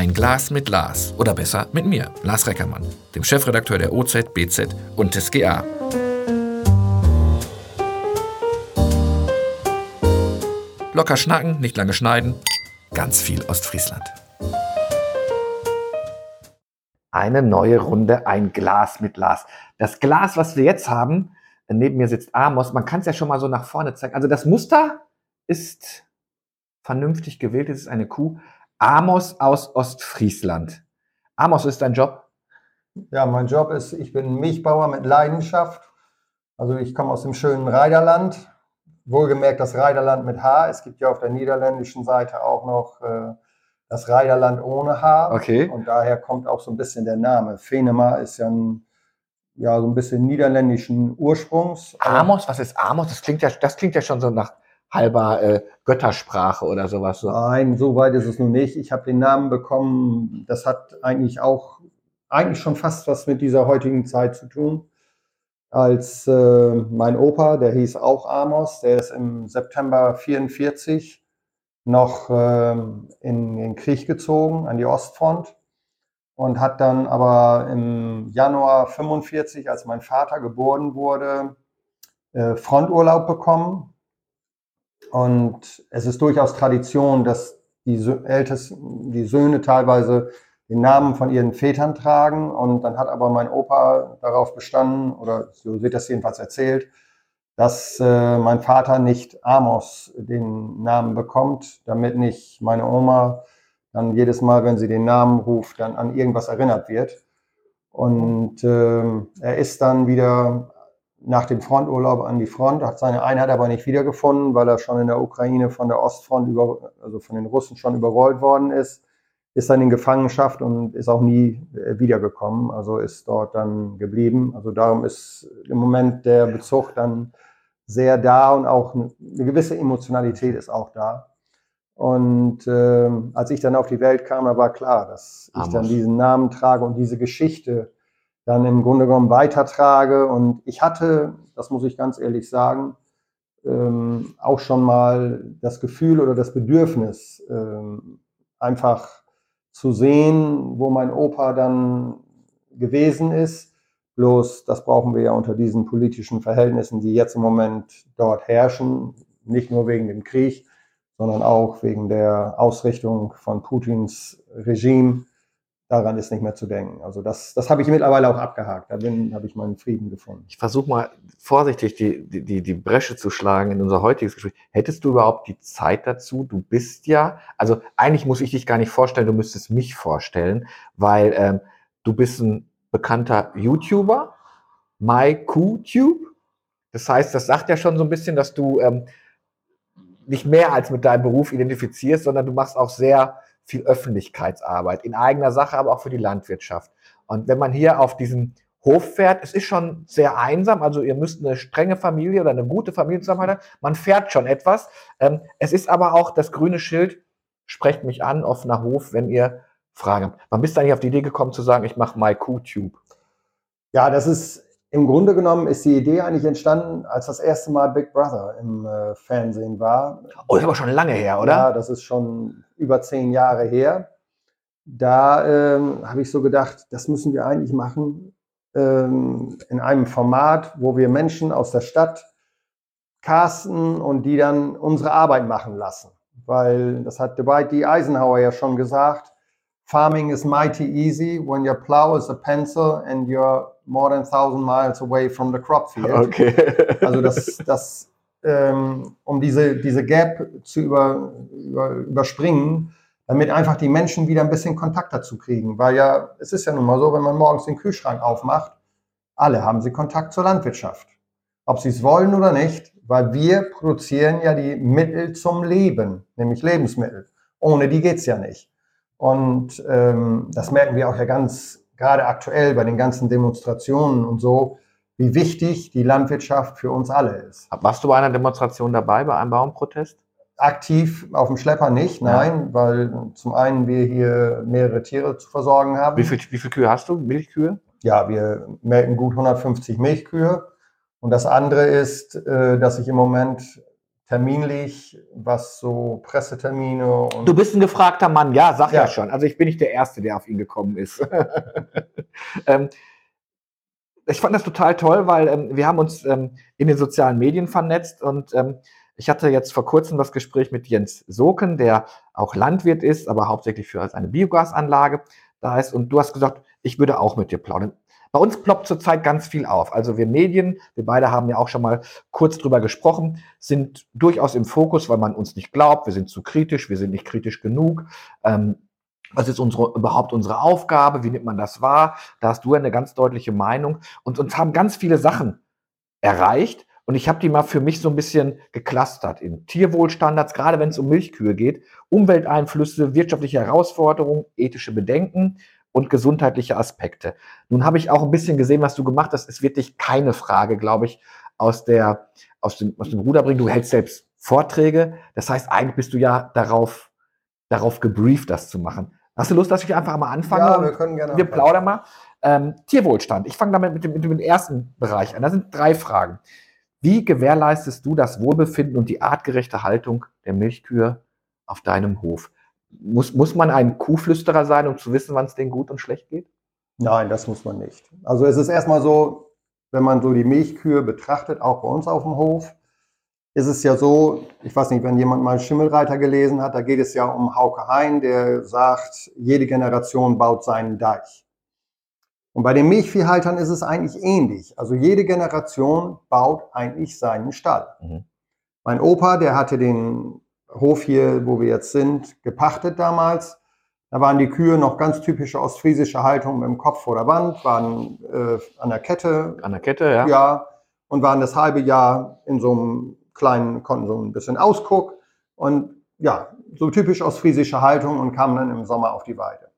Ein Glas mit Lars. Oder besser mit mir, Lars Reckermann, dem Chefredakteur der OZ, BZ und des GA. Locker schnacken, nicht lange schneiden. Ganz viel Ostfriesland. Eine neue Runde, ein Glas mit Lars. Das Glas, was wir jetzt haben, neben mir sitzt Amos. Man kann es ja schon mal so nach vorne zeigen. Also das Muster ist vernünftig gewählt. Es ist eine Kuh. Amos aus Ostfriesland. Amos, ist dein Job? Ja, mein Job ist, ich bin Milchbauer mit Leidenschaft. Also ich komme aus dem schönen Reiderland. Wohlgemerkt das Reiderland mit H. Es gibt ja auf der niederländischen Seite auch noch äh, das Reiderland ohne H. Okay. Und daher kommt auch so ein bisschen der Name. Venema ist ja ein ja, so ein bisschen niederländischen Ursprungs. Amos, was ist Amos? Das klingt ja, das klingt ja schon so nach halber äh, Göttersprache oder sowas. So. Nein, so weit ist es nun nicht. Ich habe den Namen bekommen. Das hat eigentlich auch eigentlich schon fast was mit dieser heutigen Zeit zu tun. Als äh, mein Opa, der hieß auch Amos, der ist im September 44 noch äh, in den Krieg gezogen, an die Ostfront und hat dann aber im Januar 45, als mein Vater geboren wurde, äh, Fronturlaub bekommen. Und es ist durchaus Tradition, dass die, Ältesten, die Söhne teilweise den Namen von ihren Vätern tragen. Und dann hat aber mein Opa darauf bestanden, oder so wird das jedenfalls erzählt, dass äh, mein Vater nicht Amos den Namen bekommt, damit nicht meine Oma dann jedes Mal, wenn sie den Namen ruft, dann an irgendwas erinnert wird. Und äh, er ist dann wieder nach dem Fronturlaub an die Front, hat seine Einheit aber nicht wiedergefunden, weil er schon in der Ukraine von der Ostfront, über, also von den Russen schon überrollt worden ist, ist dann in Gefangenschaft und ist auch nie äh, wiedergekommen, also ist dort dann geblieben. Also darum ist im Moment der Bezug dann sehr da und auch eine gewisse Emotionalität ist auch da. Und äh, als ich dann auf die Welt kam, da war klar, dass Amos. ich dann diesen Namen trage und diese Geschichte dann im Grunde genommen weitertrage. Und ich hatte, das muss ich ganz ehrlich sagen, ähm, auch schon mal das Gefühl oder das Bedürfnis, ähm, einfach zu sehen, wo mein Opa dann gewesen ist. Bloß, das brauchen wir ja unter diesen politischen Verhältnissen, die jetzt im Moment dort herrschen, nicht nur wegen dem Krieg, sondern auch wegen der Ausrichtung von Putins Regime. Daran ist nicht mehr zu denken. Also das, das habe ich mittlerweile auch abgehakt. Da habe ich meinen Frieden gefunden. Ich versuche mal vorsichtig die, die, die Bresche zu schlagen in unser heutiges Gespräch. Hättest du überhaupt die Zeit dazu? Du bist ja, also eigentlich muss ich dich gar nicht vorstellen, du müsstest mich vorstellen, weil ähm, du bist ein bekannter YouTuber, MyQTube. Das heißt, das sagt ja schon so ein bisschen, dass du ähm, nicht mehr als mit deinem Beruf identifizierst, sondern du machst auch sehr viel Öffentlichkeitsarbeit in eigener Sache, aber auch für die Landwirtschaft. Und wenn man hier auf diesen Hof fährt, es ist schon sehr einsam, also ihr müsst eine strenge Familie oder eine gute Familie zusammenhalten. Man fährt schon etwas. Ähm, es ist aber auch das grüne Schild, sprecht mich an, offener Hof, wenn ihr Fragen habt. Wann bist du eigentlich auf die Idee gekommen zu sagen, ich mache MyQTube? Ja, das ist im Grunde genommen ist die Idee eigentlich entstanden, als das erste Mal Big Brother im äh, Fernsehen war. Oh, das ist aber schon lange her, oder? Ja, das ist schon über zehn Jahre her. Da ähm, habe ich so gedacht, das müssen wir eigentlich machen ähm, in einem Format, wo wir Menschen aus der Stadt casten und die dann unsere Arbeit machen lassen. Weil das hat Dwight D. Eisenhower ja schon gesagt, farming is mighty easy when your plow is a pencil and you're more than 1000 miles away from the crop field. Okay. also das, das ähm, um diese, diese Gap zu über, über, überspringen, damit einfach die Menschen wieder ein bisschen Kontakt dazu kriegen. Weil ja, es ist ja nun mal so, wenn man morgens den Kühlschrank aufmacht, alle haben sie Kontakt zur Landwirtschaft. Ob sie es wollen oder nicht, weil wir produzieren ja die Mittel zum Leben, nämlich Lebensmittel. Ohne die geht es ja nicht. Und ähm, das merken wir auch ja ganz gerade aktuell bei den ganzen Demonstrationen und so, wie wichtig die Landwirtschaft für uns alle ist. Warst du bei einer Demonstration dabei, bei einem Baumprotest? Aktiv auf dem Schlepper nicht, nein, ja. weil zum einen wir hier mehrere Tiere zu versorgen haben. Wie viele viel Kühe hast du? Milchkühe? Ja, wir melken gut 150 Milchkühe. Und das andere ist, äh, dass ich im Moment terminlich, was so Pressetermine und. Du bist ein gefragter Mann, ja, sag ja, Ja. schon. Also ich bin nicht der Erste, der auf ihn gekommen ist. ähm, ich fand das total toll, weil ähm, wir haben uns ähm, in den sozialen Medien vernetzt und ähm, ich hatte jetzt vor kurzem das Gespräch mit Jens Soken, der auch Landwirt ist, aber hauptsächlich für eine Biogasanlage da ist. Und du hast gesagt, ich würde auch mit dir plaudern. Bei uns ploppt zurzeit ganz viel auf. Also wir Medien, wir beide haben ja auch schon mal kurz drüber gesprochen, sind durchaus im Fokus, weil man uns nicht glaubt, wir sind zu kritisch, wir sind nicht kritisch genug. Ähm, was ist unsere, überhaupt unsere Aufgabe? Wie nimmt man das wahr? Da hast du eine ganz deutliche Meinung. Und uns haben ganz viele Sachen erreicht. Und ich habe die mal für mich so ein bisschen geclustert in Tierwohlstandards, gerade wenn es um Milchkühe geht, Umwelteinflüsse, wirtschaftliche Herausforderungen, ethische Bedenken und gesundheitliche Aspekte. Nun habe ich auch ein bisschen gesehen, was du gemacht hast. Es wird dich keine Frage, glaube ich, aus, der, aus, dem, aus dem Ruder bringen. Du hältst selbst Vorträge. Das heißt, eigentlich bist du ja darauf, darauf gebrieft, das zu machen. Hast du Lust, dass ich einfach mal anfange? ja, wir können gerne. wir plaudern mal. Ähm, Tierwohlstand. Ich fange damit mit dem, mit dem ersten Bereich an. Da sind drei Fragen. Wie gewährleistest du das Wohlbefinden und die artgerechte Haltung der Milchkühe auf deinem Hof? Muss, muss man ein Kuhflüsterer sein, um zu wissen, wann es denen gut und schlecht geht? Nein, das muss man nicht. Also es ist erstmal so, wenn man so die Milchkühe betrachtet, auch bei uns auf dem Hof, ist es ja so, ich weiß nicht, wenn jemand mal Schimmelreiter gelesen hat, da geht es ja um Hauke Hein, der sagt, jede Generation baut seinen Deich. Und bei den Milchviehhaltern ist es eigentlich ähnlich. Also jede Generation baut eigentlich seinen Stall. Mhm. Mein Opa, der hatte den Hof hier, wo wir jetzt sind, gepachtet damals. Da waren die Kühe noch ganz typische ostfriesische Haltung mit dem Kopf vor der Wand, waren äh, an der Kette, An der Kette, ja. ja, und waren das halbe Jahr in so einem kleinen, konnten so ein bisschen Ausguck und ja, so typisch ostfriesische Haltung und kamen dann im Sommer auf die Weide.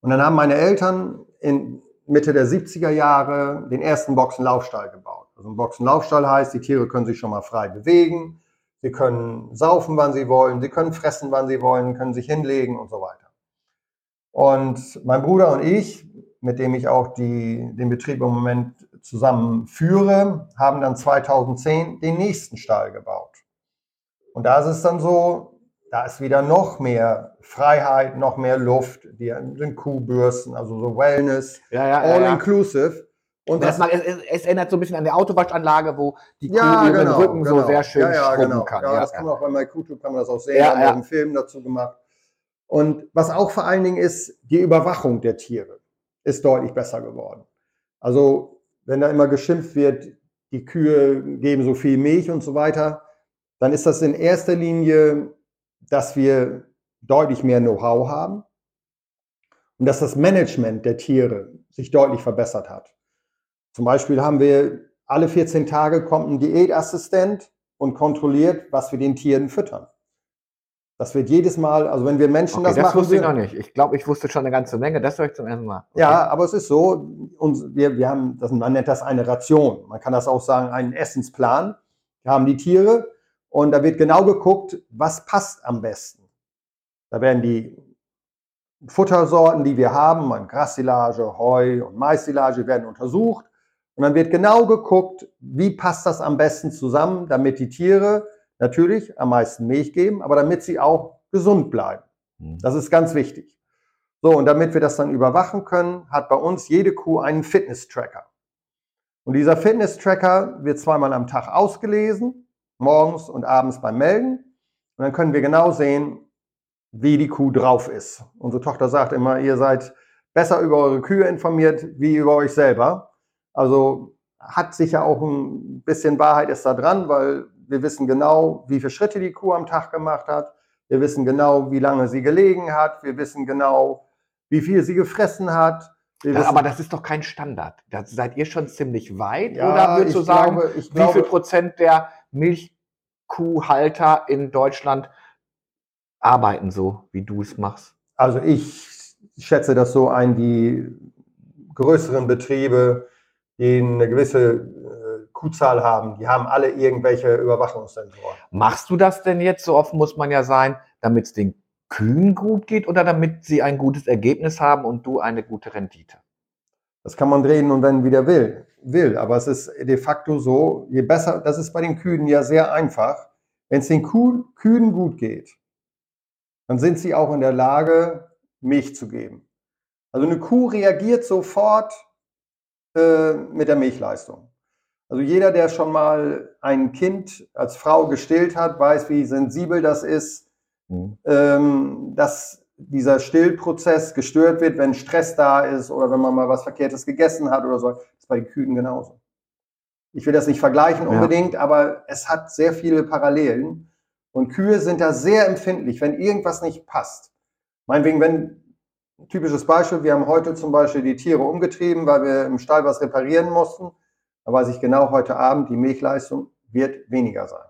Und dann haben meine Eltern in Mitte der 70er Jahre den ersten Boxenlaufstall gebaut. Also ein Boxenlaufstall heißt, die Tiere können sich schon mal frei bewegen, sie können saufen, wann sie wollen, sie können fressen, wann sie wollen, können sich hinlegen und so weiter. Und mein Bruder und ich, mit dem ich auch die, den Betrieb im Moment zusammen führe, haben dann 2010 den nächsten Stall gebaut. Und da ist es dann so, da ist wieder noch mehr Freiheit, noch mehr Luft, die sind Kuhbürsten, also so Wellness, Ja, ja, all ja, inclusive. Und Und das das, mal, es, es, erinnert so ein bisschen an die Autowaschanlage, wo die Kuh ja, ihren genau, Rücken so genau. sehr schön ja, ja, genau. kann. Ja, das kann man auch bei MyQtube kann man das auch sehen, Ja, haben ja. einen Film dazu gemacht. Und was auch vor allen Dingen ist, die Überwachung der Tiere ist deutlich besser geworden. Also wenn da immer geschimpft wird, die Kühe geben so viel Milch und so weiter, dann ist das in erster Linie, dass wir deutlich mehr Know-how haben und dass das Management der Tiere sich deutlich verbessert hat. Zum Beispiel haben wir alle 14 Tage kommt ein Diätassistent und kontrolliert, was wir den Tieren füttern. Das wird jedes Mal, also wenn wir Menschen Okay, das, das, machen, wusste ich noch nicht. Ich glaube, ich wusste schon eine ganze Menge. Das höre ich zum ersten Mal. Okay. ja, aber es ist so, uns, wir, wir haben, das, man nennt das eine Ration. Man kann das auch sagen, einen Essensplan. Wir haben die Tiere und da wird genau geguckt, was passt am besten. Da werden die Futtersorten, die wir haben, an Grassilage, Heu und Maissilage, werden untersucht. Und dann wird genau geguckt, wie passt das am besten zusammen, damit die Tiere natürlich am meisten Milch geben, aber damit sie auch gesund bleiben. Hm. Das ist ganz wichtig. So, und damit wir das dann überwachen können, hat bei uns jede Kuh einen Fitness-Tracker. Und dieser Fitness-Tracker wird zweimal am Tag ausgelesen, morgens und abends beim Melden. Und dann können wir genau sehen, wie die Kuh drauf ist. Unsere Tochter sagt immer, ihr seid besser über eure Kühe informiert wie über euch selber. Also hat sicher auch ein bisschen Wahrheit ist da dran, weil wir wissen genau, wie viele Schritte die Kuh am Tag gemacht hat. Wir wissen genau, wie lange sie gelegen hat. Wir wissen genau, wie viel sie gefressen hat. Ja, aber das ist doch kein Standard. Da seid ihr schon ziemlich weit. Ja, oder würdest du ich sagen, glaube- wie viel glaube- Prozent der Milchkuhhalter in Deutschland arbeiten so, wie du es machst? Also ich schätze das so ein, die größeren Betriebe, die eine gewisse äh, Kuhzahl haben, die haben alle irgendwelche Überwachungssensoren. Machst du das denn jetzt, so offen muss man ja sein, damit es den Kühen gut geht oder damit sie ein gutes Ergebnis haben und du eine gute Rendite? Das kann man drehen und wenn wieder will, will. Aber es ist de facto so, je besser, das ist bei den Kühen ja sehr einfach. Wenn es den Kuh, Kühen gut geht, dann sind sie auch in der Lage, Milch zu geben. Also eine Kuh reagiert sofort äh, mit der Milchleistung. Also jeder, der schon mal ein Kind als Frau gestillt hat, weiß, wie sensibel das ist, mhm. ähm, dass dieser Stillprozess gestört wird, wenn Stress da ist oder wenn man mal was Verkehrtes gegessen hat oder so. Das ist bei den Kühen genauso. Ich will das nicht vergleichen unbedingt, ja. aber es hat sehr viele Parallelen. Und Kühe sind da sehr empfindlich, wenn irgendwas nicht passt. Meinetwegen, wenn, ein typisches Beispiel, wir haben heute zum Beispiel die Tiere umgetrieben, weil wir im Stall was reparieren mussten. Da weiß ich genau, heute Abend, die Milchleistung wird weniger sein.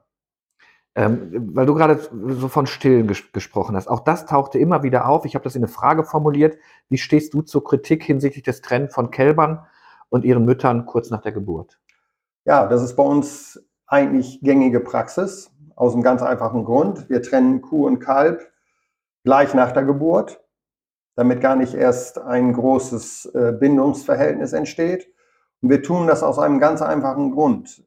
Ähm, weil du gerade so von Stillen ges gesprochen hast. Auch das tauchte immer wieder auf. Ich habe das in eine Frage formuliert. Wie stehst du zur Kritik hinsichtlich des Trennens von Kälbern und ihren Müttern kurz nach der Geburt? Ja, das ist bei uns eigentlich gängige Praxis. Aus einem ganz einfachen Grund. Wir trennen Kuh und Kalb gleich nach der Geburt, damit gar nicht erst ein großes äh, Bindungsverhältnis entsteht. Und wir tun das aus einem ganz einfachen Grund.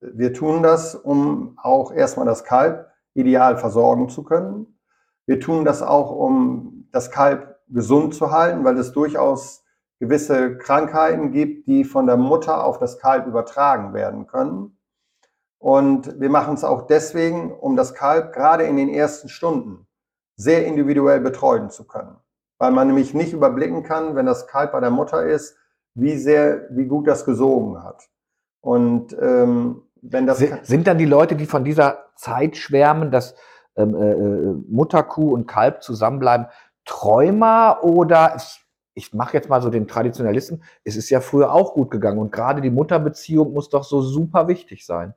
Wir tun das, um auch erstmal das Kalb ideal versorgen zu können. Wir tun das auch, um das Kalb gesund zu halten, weil es durchaus gewisse Krankheiten gibt, die von der Mutter auf das Kalb übertragen werden können. Und wir machen es auch deswegen, um das Kalb gerade in den ersten Stunden sehr individuell betreuen zu können. Weil man nämlich nicht überblicken kann, wenn das Kalb bei der Mutter ist, wie sehr, wie gut das gesogen hat. Und ähm, wenn das sind dann die Leute, die von dieser Zeit schwärmen, dass ähm, äh, äh Mutterkuh und Kalb zusammenbleiben, Träumer oder ich mache jetzt mal so den Traditionalisten, es ist ja früher auch gut gegangen und gerade die Mutterbeziehung muss doch so super wichtig sein.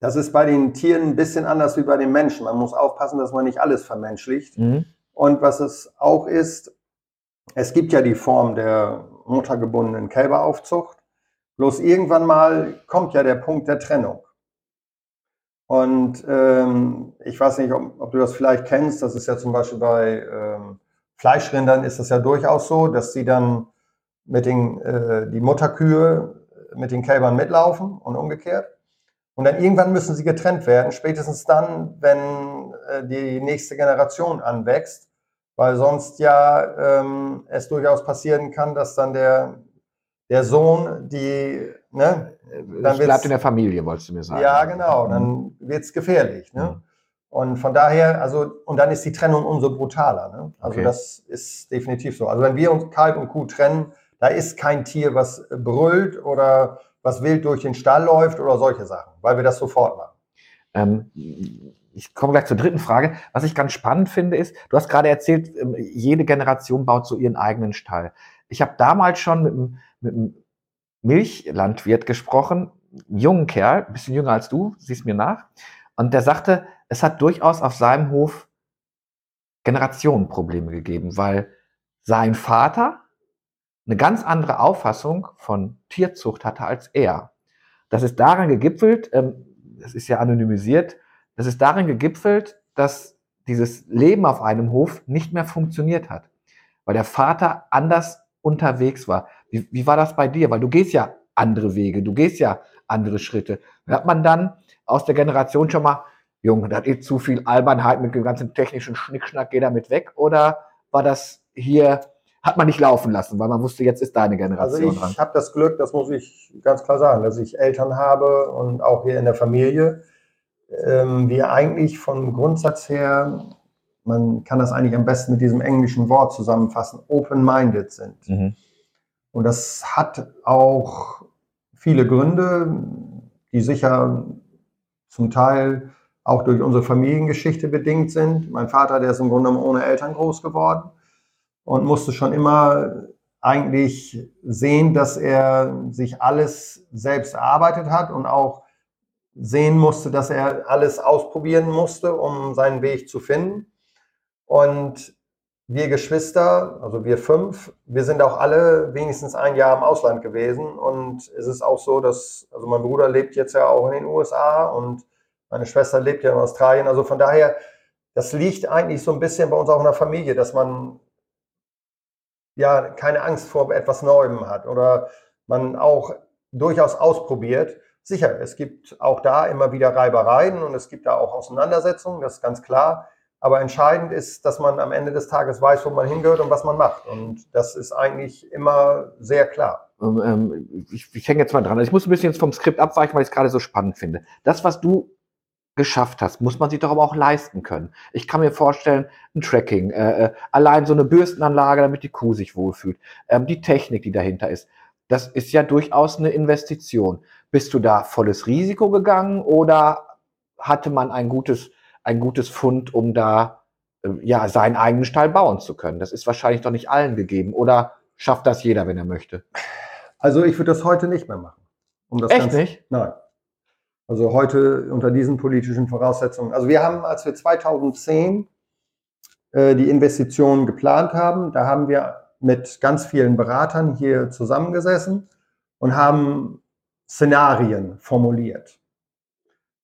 Das ist bei den Tieren ein bisschen anders wie bei den Menschen. Man muss aufpassen, dass man nicht alles vermenschlicht. Mhm. Und was es auch ist, es gibt ja die Form der muttergebundenen Kälberaufzucht. Bloß irgendwann mal kommt ja der Punkt der Trennung. Und ähm, ich weiß nicht, ob, ob, du das vielleicht kennst. Das ist ja zum Beispiel bei ähm, Fleischrindern ist das ja durchaus so, dass sie dann mit den äh, die Mutterkühe mit den Kälbern mitlaufen und umgekehrt. Und dann irgendwann müssen sie getrennt werden, spätestens dann, wenn äh, die nächste Generation anwächst, weil sonst ja ähm, es durchaus passieren kann, dass dann der, der Sohn die, ne, dann bleibt in der Familie, wolltest du mir sagen. Ja, genau, dann mhm. wird es gefährlich. Ne? Mhm. Und von daher, also, und dann ist die Trennung umso brutaler. Ne? Also okay. das ist definitiv so. Also wenn wir uns Kalb und Kuh trennen, da ist kein Tier, was brüllt oder was wild durch den Stall läuft oder solche Sachen, weil wir das sofort machen. Ähm, ich komme gleich zur dritten Frage. Was ich ganz spannend finde, ist, du hast gerade erzählt, ähm, jede Generation baut so ihren eigenen Stall. Ich habe damals schon mit einem, mit einem Milchlandwirt gesprochen, jungen Kerl, ein bisschen jünger als du, siehst mir nach, und der sagte, es hat durchaus auf seinem Hof Generationenprobleme gegeben, weil sein Vater eine ganz andere Auffassung von Tierzucht hatte als er. Das ist daran gegipfelt, ähm, das ist ja anonymisiert, das ist darin gegipfelt, dass dieses Leben auf einem Hof nicht mehr funktioniert hat, weil der Vater anders unterwegs war. Wie, wie war das bei dir? Weil du gehst ja andere Wege, du gehst ja andere Schritte. Hat man dann aus der Generation schon mal, Junge, da hat eh zu viel Albernheit mit dem ganzen technischen Schnickschnack, geh damit weg? Oder war das hier hat man nicht laufen lassen, weil man wusste, jetzt ist deine Generation also ich habe das Glück, das muss ich ganz klar sagen, dass ich Eltern habe und auch hier in der Familie, ähm, wir eigentlich vom Grundsatz her, man kann das eigentlich am besten mit diesem englischen Wort zusammenfassen, open-minded sind. Mhm. Und das hat auch viele Gründe, die sicher zum Teil auch durch unsere Familiengeschichte bedingt sind. Mein Vater, der ist im Grunde ohne Eltern groß geworden und musste schon immer eigentlich sehen, dass er sich alles selbst erarbeitet hat und auch sehen musste, dass er alles ausprobieren musste, um seinen Weg zu finden. Und wir Geschwister, also wir fünf, wir sind auch alle wenigstens ein Jahr im Ausland gewesen. Und es ist auch so, dass, also mein Bruder lebt jetzt ja auch in den USA und meine Schwester lebt ja in Australien. Also von daher, das liegt eigentlich so ein bisschen bei uns auch in der Familie, dass man ja keine Angst vor etwas Neuem hat oder man auch durchaus ausprobiert. Sicher, es gibt auch da immer wieder Reibereien und es gibt da auch Auseinandersetzungen, das ist ganz klar. Aber entscheidend ist, dass man am Ende des Tages weiß, wo man hingehört und was man macht. Und das ist eigentlich immer sehr klar. Ähm, ähm, ich, ich hänge jetzt mal dran. Also ich muss ein bisschen jetzt vom Skript abweichen, weil ich es gerade so spannend finde. Das, was du geschafft hast, muss man sich doch aber auch leisten können. Ich kann mir vorstellen, ein Tracking, äh, äh, allein so eine Bürstenanlage, damit die Kuh sich wohlfühlt, ähm, die Technik, die dahinter ist, das ist ja durchaus eine Investition. Bist du da volles Risiko gegangen oder hatte man ein gutes ein gutes Fund, um da äh, ja seinen eigenen Stall bauen zu können. Das ist wahrscheinlich doch nicht allen gegeben. Oder schafft das jeder, wenn er möchte? Also ich würde das heute nicht mehr machen. Um Echt Ganze, nicht? Nein. Also heute unter diesen politischen Voraussetzungen. Also wir haben, als wir 2010 äh, die Investitionen geplant haben, da haben wir mit ganz vielen Beratern hier zusammengesessen und haben Szenarien formuliert.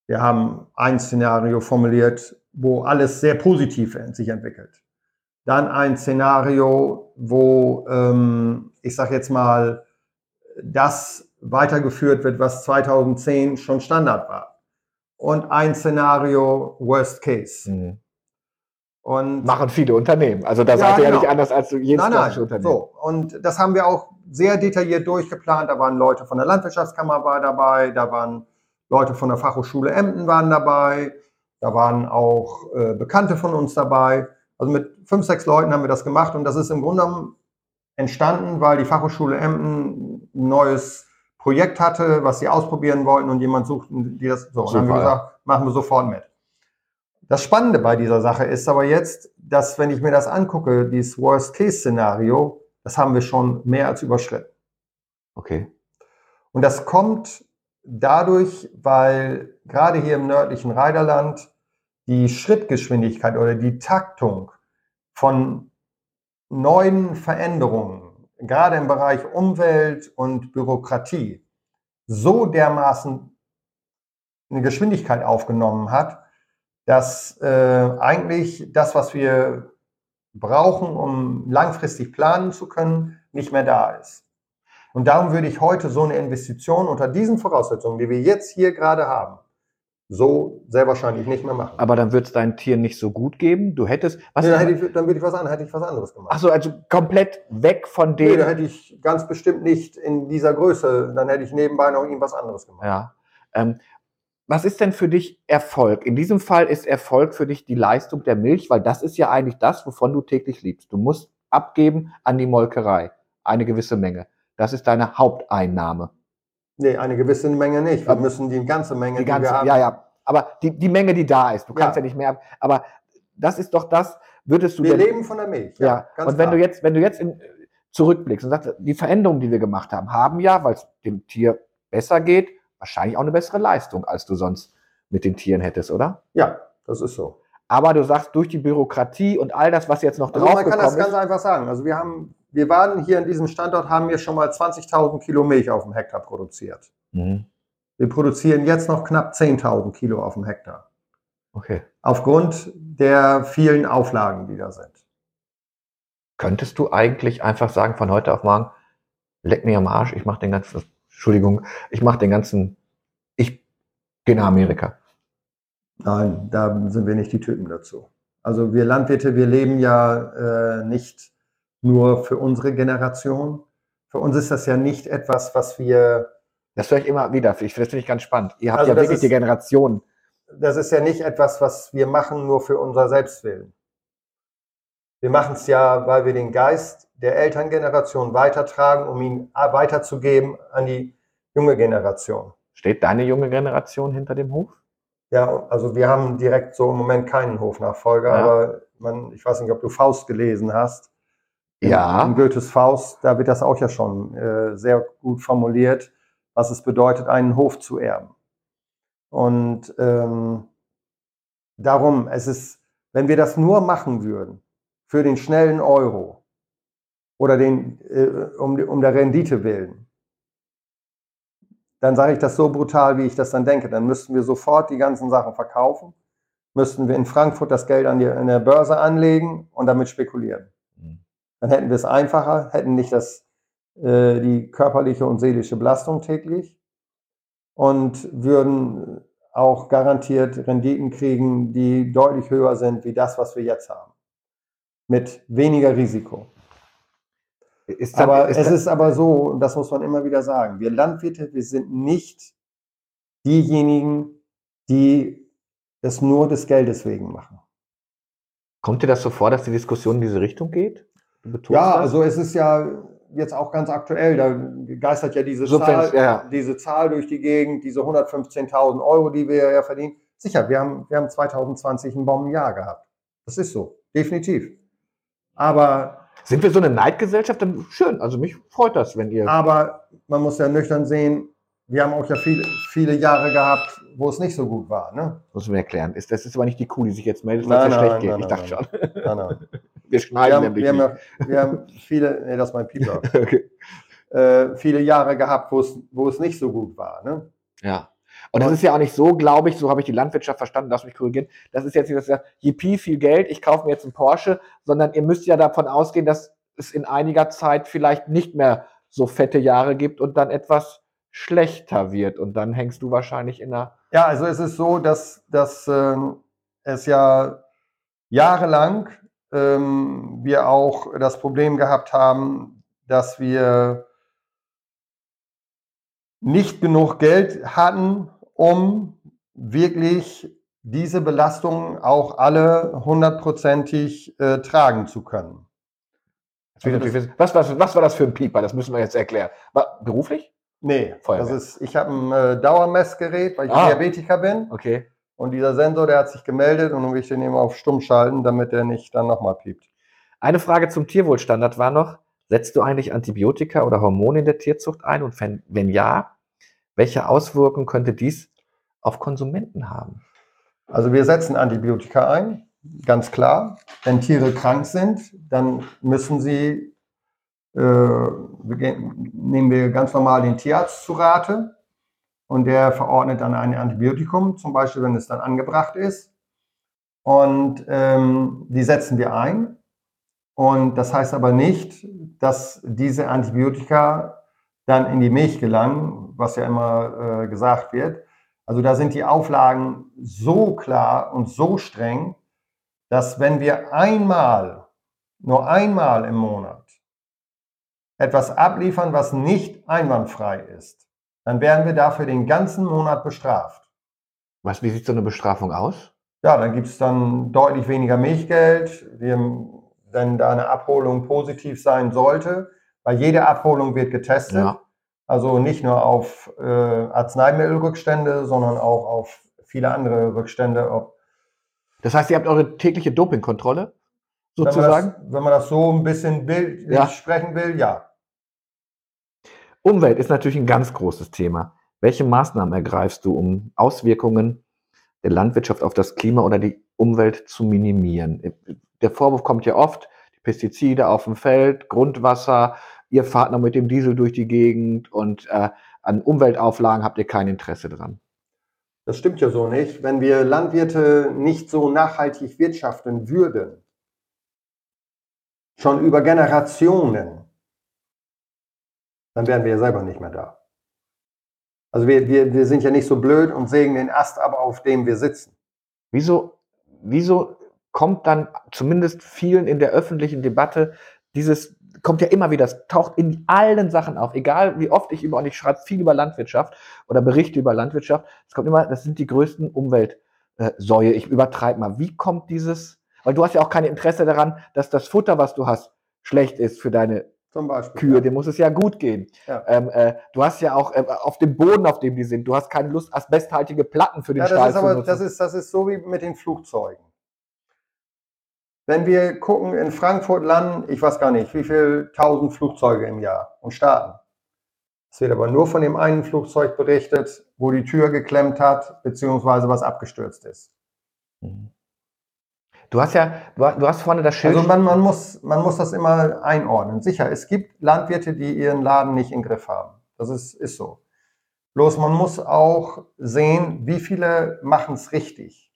Wir haben ein Szenario formuliert, wo alles sehr positiv sich entwickelt. Dann ein Szenario, wo, ähm, ich sage jetzt mal, das weitergeführt wird, was 2010 schon Standard war. Und ein Szenario Worst Case. Mhm. Und Machen viele Unternehmen. Also da ja, seid ihr genau. ja nicht anders als jedes nein, nein. Unternehmen. So. Und das haben wir auch sehr detailliert durchgeplant. Da waren Leute von der Landwirtschaftskammer dabei, da waren Leute von der Fachhochschule Emden waren dabei, da waren auch äh, Bekannte von uns dabei. Also mit fünf, sechs Leuten haben wir das gemacht und das ist im Grunde entstanden, weil die Fachhochschule Emden ein neues Projekt hatte, was sie ausprobieren wollten und jemand suchten, die das so. Und dann haben wir gesagt, machen wir sofort mit. Das Spannende bei dieser Sache ist aber jetzt, dass wenn ich mir das angucke, dieses Worst-Case-Szenario, das haben wir schon mehr als überschritten. Okay. Und das kommt dadurch, weil gerade hier im nördlichen Reiderland die Schrittgeschwindigkeit oder die Taktung von neuen Veränderungen, gerade im Bereich Umwelt und Bürokratie, so dermaßen eine Geschwindigkeit aufgenommen hat, dass äh, eigentlich das, was wir brauchen, um langfristig planen zu können, nicht mehr da ist. Und darum würde ich heute so eine Investition unter diesen Voraussetzungen, die wir jetzt hier gerade haben, so sehr wahrscheinlich nicht mehr machen. Aber dann wird es deinen Tieren nicht so gut geben. Du hättest. Was nee, dann, hätte ich, dann würde ich was, an, hätte ich was anderes gemacht. Achso, also komplett weg von dem. Nee, da hätte ich ganz bestimmt nicht in dieser Größe, dann hätte ich nebenbei noch irgendwas anderes gemacht. Ja. Ähm, was ist denn für dich Erfolg? In diesem Fall ist Erfolg für dich die Leistung der Milch, weil das ist ja eigentlich das, wovon du täglich liebst. Du musst abgeben an die Molkerei eine gewisse Menge. Das ist deine Haupteinnahme. Nee, eine gewisse Menge nicht. Wir müssen die ganze Menge, die, ganze, die wir haben. Ja, ja. Aber die, die Menge, die da ist, du kannst ja. ja nicht mehr. Aber das ist doch das, würdest du. Wir denn, leben von der Milch. Ja. ja. und wenn klar. du jetzt, wenn du jetzt in, zurückblickst und sagst, die Veränderungen, die wir gemacht haben, haben ja, weil es dem Tier besser geht, wahrscheinlich auch eine bessere Leistung, als du sonst mit den Tieren hättest, oder? Ja, das ist so. Aber du sagst, durch die Bürokratie und all das, was jetzt noch also drauf Man kann das ganz einfach sagen. Also wir haben wir waren hier an diesem Standort, haben wir schon mal 20.000 Kilo Milch auf dem Hektar produziert. Mhm. Wir produzieren jetzt noch knapp 10.000 Kilo auf dem Hektar. Okay. Aufgrund der vielen Auflagen, die da sind. Könntest du eigentlich einfach sagen, von heute auf morgen, leck mir am Arsch, ich mache den ganzen, Entschuldigung, ich mache den ganzen, ich gehe nach Amerika. Nein, da sind wir nicht die Typen dazu. Also wir Landwirte, wir leben ja äh, nicht nur für unsere Generation. Für uns ist das ja nicht etwas, was wir. Das höre ich immer wieder. Das finde ich ganz spannend. Ihr habt also ja wirklich ist, die Generation. Das ist ja nicht etwas, was wir machen nur für unser Selbstwillen. Wir machen es ja, weil wir den Geist der Elterngeneration weitertragen, um ihn weiterzugeben an die junge Generation. Steht deine junge Generation hinter dem Hof? Ja, also wir haben direkt so im Moment keinen Hofnachfolger, ja. aber man, ich weiß nicht, ob du Faust gelesen hast. Ja. In Goethes Faust, da wird das auch ja schon äh, sehr gut formuliert, was es bedeutet, einen Hof zu erben. Und ähm, darum, es ist, wenn wir das nur machen würden, für den schnellen Euro oder den, äh, um, um der Rendite willen, dann sage ich das so brutal, wie ich das dann denke. Dann müssten wir sofort die ganzen Sachen verkaufen, müssten wir in Frankfurt das Geld an, die, an der Börse anlegen und damit spekulieren. Mhm. Dann hätten wir es einfacher, hätten nicht das, äh, die körperliche und seelische Belastung täglich und würden auch garantiert Renditen kriegen, die deutlich höher sind wie das, was wir jetzt haben. Mit weniger Risiko. Ist aber ist es ist aber so, und das muss man immer wieder sagen, wir Landwirte, wir sind nicht diejenigen, die es nur des Geldes wegen machen. Kommt dir das so vor, dass die Diskussion in diese Richtung geht? Ja, das? also es ist ja jetzt auch ganz aktuell, da geistert ja diese, so Zahl, ja. diese Zahl durch die Gegend, diese 115.000 Euro, die wir ja verdienen. Sicher, wir haben, wir haben 2020 ein Bombenjahr gehabt. Das ist so, definitiv. Aber sind wir so eine Neidgesellschaft? Dann schön. Also mich freut das, wenn ihr. Aber man muss ja nüchtern sehen, wir haben auch ja viele, viele Jahre gehabt, wo es nicht so gut war. Ne? Muss man erklären. Ist, das ist aber nicht die Kuh, die sich jetzt meldet, weil es ja schlecht geht. Nein, ich dachte schon. Nein, nein. Wir schneiden wir haben, nämlich. Wir haben, wir haben viele, nee, das ist mein Pieper. okay. Äh, viele Jahre gehabt, wo es, wo es nicht so gut war. Ne? Ja. Und das ist ja auch nicht so, glaube ich, so habe ich die Landwirtschaft verstanden, lass mich korrigieren. Das ist jetzt nicht, dass ihr yippie, viel Geld, ich kaufe mir jetzt einen Porsche, sondern ihr müsst ja davon ausgehen, dass es in einiger Zeit vielleicht nicht mehr so fette Jahre gibt und dann etwas schlechter wird. Und dann hängst du wahrscheinlich in der. Ja, also es ist so, dass, dass ähm, es ja jahrelang ähm, wir auch das Problem gehabt haben, dass wir nicht genug Geld hatten, um wirklich diese Belastung auch alle hundertprozentig äh, tragen zu können. Also was, was, was, war das für ein Pieper? Das müssen wir jetzt erklären. War beruflich? Nee, Feuerwehr. das ist, ich habe ein äh, Dauermessgerät, weil ich ah. Diabetiker bin. Okay. Und dieser Sensor, der hat sich gemeldet und dann will ich den immer auf Stumm schalten, damit der nicht dann nochmal piept. Eine Frage zum Tierwohlstandard war noch, setzt du eigentlich Antibiotika oder Hormone in der Tierzucht ein? Und wenn, wenn ja, welche Auswirkungen könnte dies auf Konsumenten haben? Also wir setzen Antibiotika ein, ganz klar. Wenn Tiere krank sind, dann müssen sie, äh, nehmen wir ganz normal den Tierarzt zu Rate und der verordnet dann ein Antibiotikum, zum Beispiel wenn es dann angebracht ist. Und ähm, die setzen wir ein. Und das heißt aber nicht, dass diese Antibiotika dann in die Milch gelangen, was ja immer äh, gesagt wird. Also da sind die Auflagen so klar und so streng, dass wenn wir einmal, nur einmal im Monat etwas abliefern, was nicht einwandfrei ist, dann werden wir dafür den ganzen Monat bestraft. Was, wie sieht so eine Bestrafung aus? Ja, dann gibt es dann deutlich weniger Milchgeld, wenn da eine Abholung positiv sein sollte, weil jede Abholung wird getestet. Ja. Also nicht nur auf äh, Arzneimittelrückstände, sondern auch auf viele andere Rückstände. Ob das heißt, ihr habt eure tägliche Dopingkontrolle sozusagen? Wenn man das, wenn man das so ein bisschen bildlich ja. sprechen will, ja. Umwelt ist natürlich ein ganz großes Thema. Welche Maßnahmen ergreifst du, um Auswirkungen der Landwirtschaft auf das Klima oder die Umwelt zu minimieren? Der Vorwurf kommt ja oft, die Pestizide auf dem Feld, Grundwasser, ihr fahrt noch mit dem Diesel durch die Gegend und äh, an Umweltauflagen habt ihr kein Interesse dran. Das stimmt ja so nicht. Wenn wir Landwirte nicht so nachhaltig wirtschaften würden, schon über Generationen, dann wären wir ja selber nicht mehr da. Also wir, wir, wir sind ja nicht so blöd und sägen den Ast ab, auf dem wir sitzen. Wieso, wieso kommt dann zumindest vielen in der öffentlichen Debatte dieses, kommt ja immer wieder, es taucht in allen Sachen auf, egal wie oft ich über, und ich schreibe viel über Landwirtschaft oder berichte über Landwirtschaft, es kommt immer, das sind die größten Umweltsäue. Ich übertreibe mal. Wie kommt dieses, weil du hast ja auch kein Interesse daran, dass das Futter, was du hast, schlecht ist für deine Beispiel. Kühe, ja. dem muss es ja gut gehen. Ja. Ähm, äh, du hast ja auch äh, auf dem Boden, auf dem die sind, du hast keine Lust, asbesthaltige Platten für den ja, aber, zu nutzen. Das ist, das ist so wie mit den Flugzeugen. Wenn wir gucken, in Frankfurt landen, ich weiß gar nicht, wie viele tausend Flugzeuge im Jahr und starten. Es wird aber nur von dem einen Flugzeug berichtet, wo die Tür geklemmt hat, beziehungsweise was abgestürzt ist. Mhm. Du hast ja, du hast vorne das Schild. Also man, man, muss, man muss das immer einordnen. Sicher, es gibt Landwirte, die ihren Laden nicht im Griff haben. Das ist, ist so. Bloß man muss auch sehen, wie viele machen es richtig.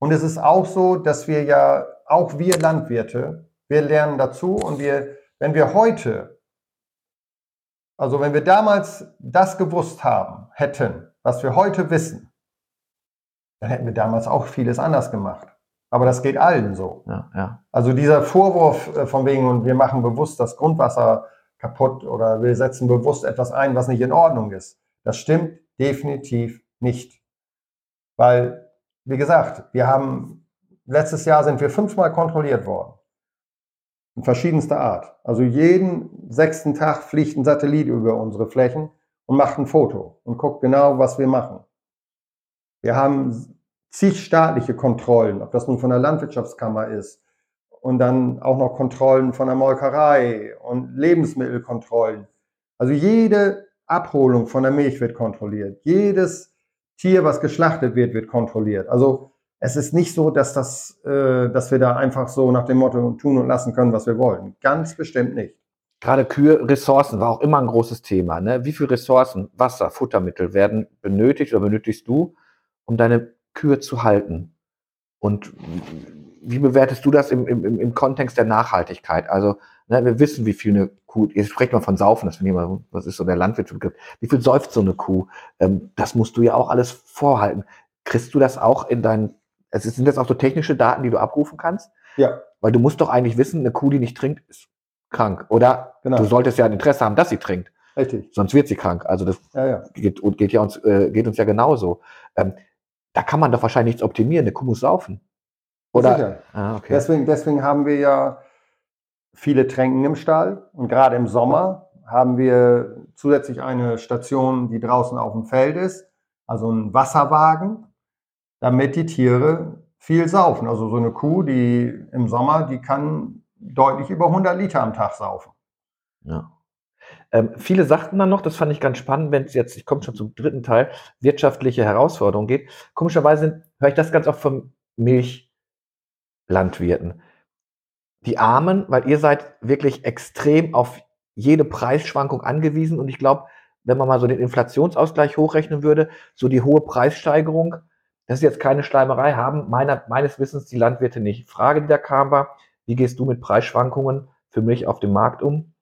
Und es ist auch so, dass wir ja, auch wir Landwirte, wir lernen dazu und wir, wenn wir heute, also wenn wir damals das gewusst haben, hätten, was wir heute wissen, dann hätten wir damals auch vieles anders gemacht. Aber das geht allen so. Ja, ja. Also dieser Vorwurf äh, von wegen, und wir machen bewusst das Grundwasser kaputt oder wir setzen bewusst etwas ein, was nicht in Ordnung ist, das stimmt definitiv nicht. Weil, wie gesagt, wir haben, letztes Jahr sind wir fünfmal kontrolliert worden. In verschiedenster Art. Also jeden sechsten Tag fliegt ein Satellit über unsere Flächen und macht ein Foto und guckt genau, was wir machen. Wir haben zig staatliche Kontrollen, ob das nun von der Landwirtschaftskammer ist und dann auch noch Kontrollen von der Molkerei und Lebensmittelkontrollen. Also jede Abholung von der Milch wird kontrolliert. Jedes Tier, was geschlachtet wird, wird kontrolliert. Also es ist nicht so, dass, das, äh, dass wir da einfach so nach dem Motto tun und lassen können, was wir wollen. Ganz bestimmt nicht. Gerade Kühe, Ressourcen war auch immer ein großes Thema. Ne? Wie viele Ressourcen, Wasser, Futtermittel werden benötigt oder benötigst du, um deine Kühe zu halten? Und wie bewertest du das im, im, im Kontext der Nachhaltigkeit? Also, ne, wir wissen, wie viel eine Kuh, jetzt sprecht man von Saufen, das finde ich immer, was ist so der Landwirtschaft, wie viel säuft so eine Kuh? Ähm, das musst du ja auch alles vorhalten. Kriegst du das auch in deinen, es sind das auch so technische Daten, die du abrufen kannst? Ja. Weil du musst doch eigentlich wissen, eine Kuh, die nicht trinkt, ist krank. Oder Genau. du solltest ja ein Interesse haben, dass sie trinkt. Richtig. Sonst wird sie krank. Also das Ja, ja. geht, geht, ja uns, äh, geht uns ja genauso. Ähm, da kann man doch wahrscheinlich nichts optimieren. Eine Kuh muss saufen. Oder? Sicher. Ah, okay. Deswegen, deswegen haben wir ja viele Tränken im Stall und gerade im Sommer haben wir zusätzlich eine Station, die draußen auf dem Feld ist, also ein Wasserwagen, damit die Tiere viel saufen. Also so eine Kuh, die im Sommer, die kann deutlich über 100 Liter am Tag saufen. Ja. Ähm, viele sagten dann noch, das fand ich ganz spannend, wenn es jetzt, ich komme schon zum dritten Teil, wirtschaftliche Herausforderungen geht. Komischerweise höre ich das ganz oft von Milchlandwirten. Die Armen, weil ihr seid wirklich extrem auf jede Preisschwankung angewiesen und ich glaube, wenn man mal so den Inflationsausgleich hochrechnen würde, so die hohe Preissteigerung, das ist jetzt keine Schleimerei, haben meiner, meines Wissens die Landwirte nicht. Frage, die da kam, war, wie gehst du mit Preisschwankungen für Milch auf dem Markt um?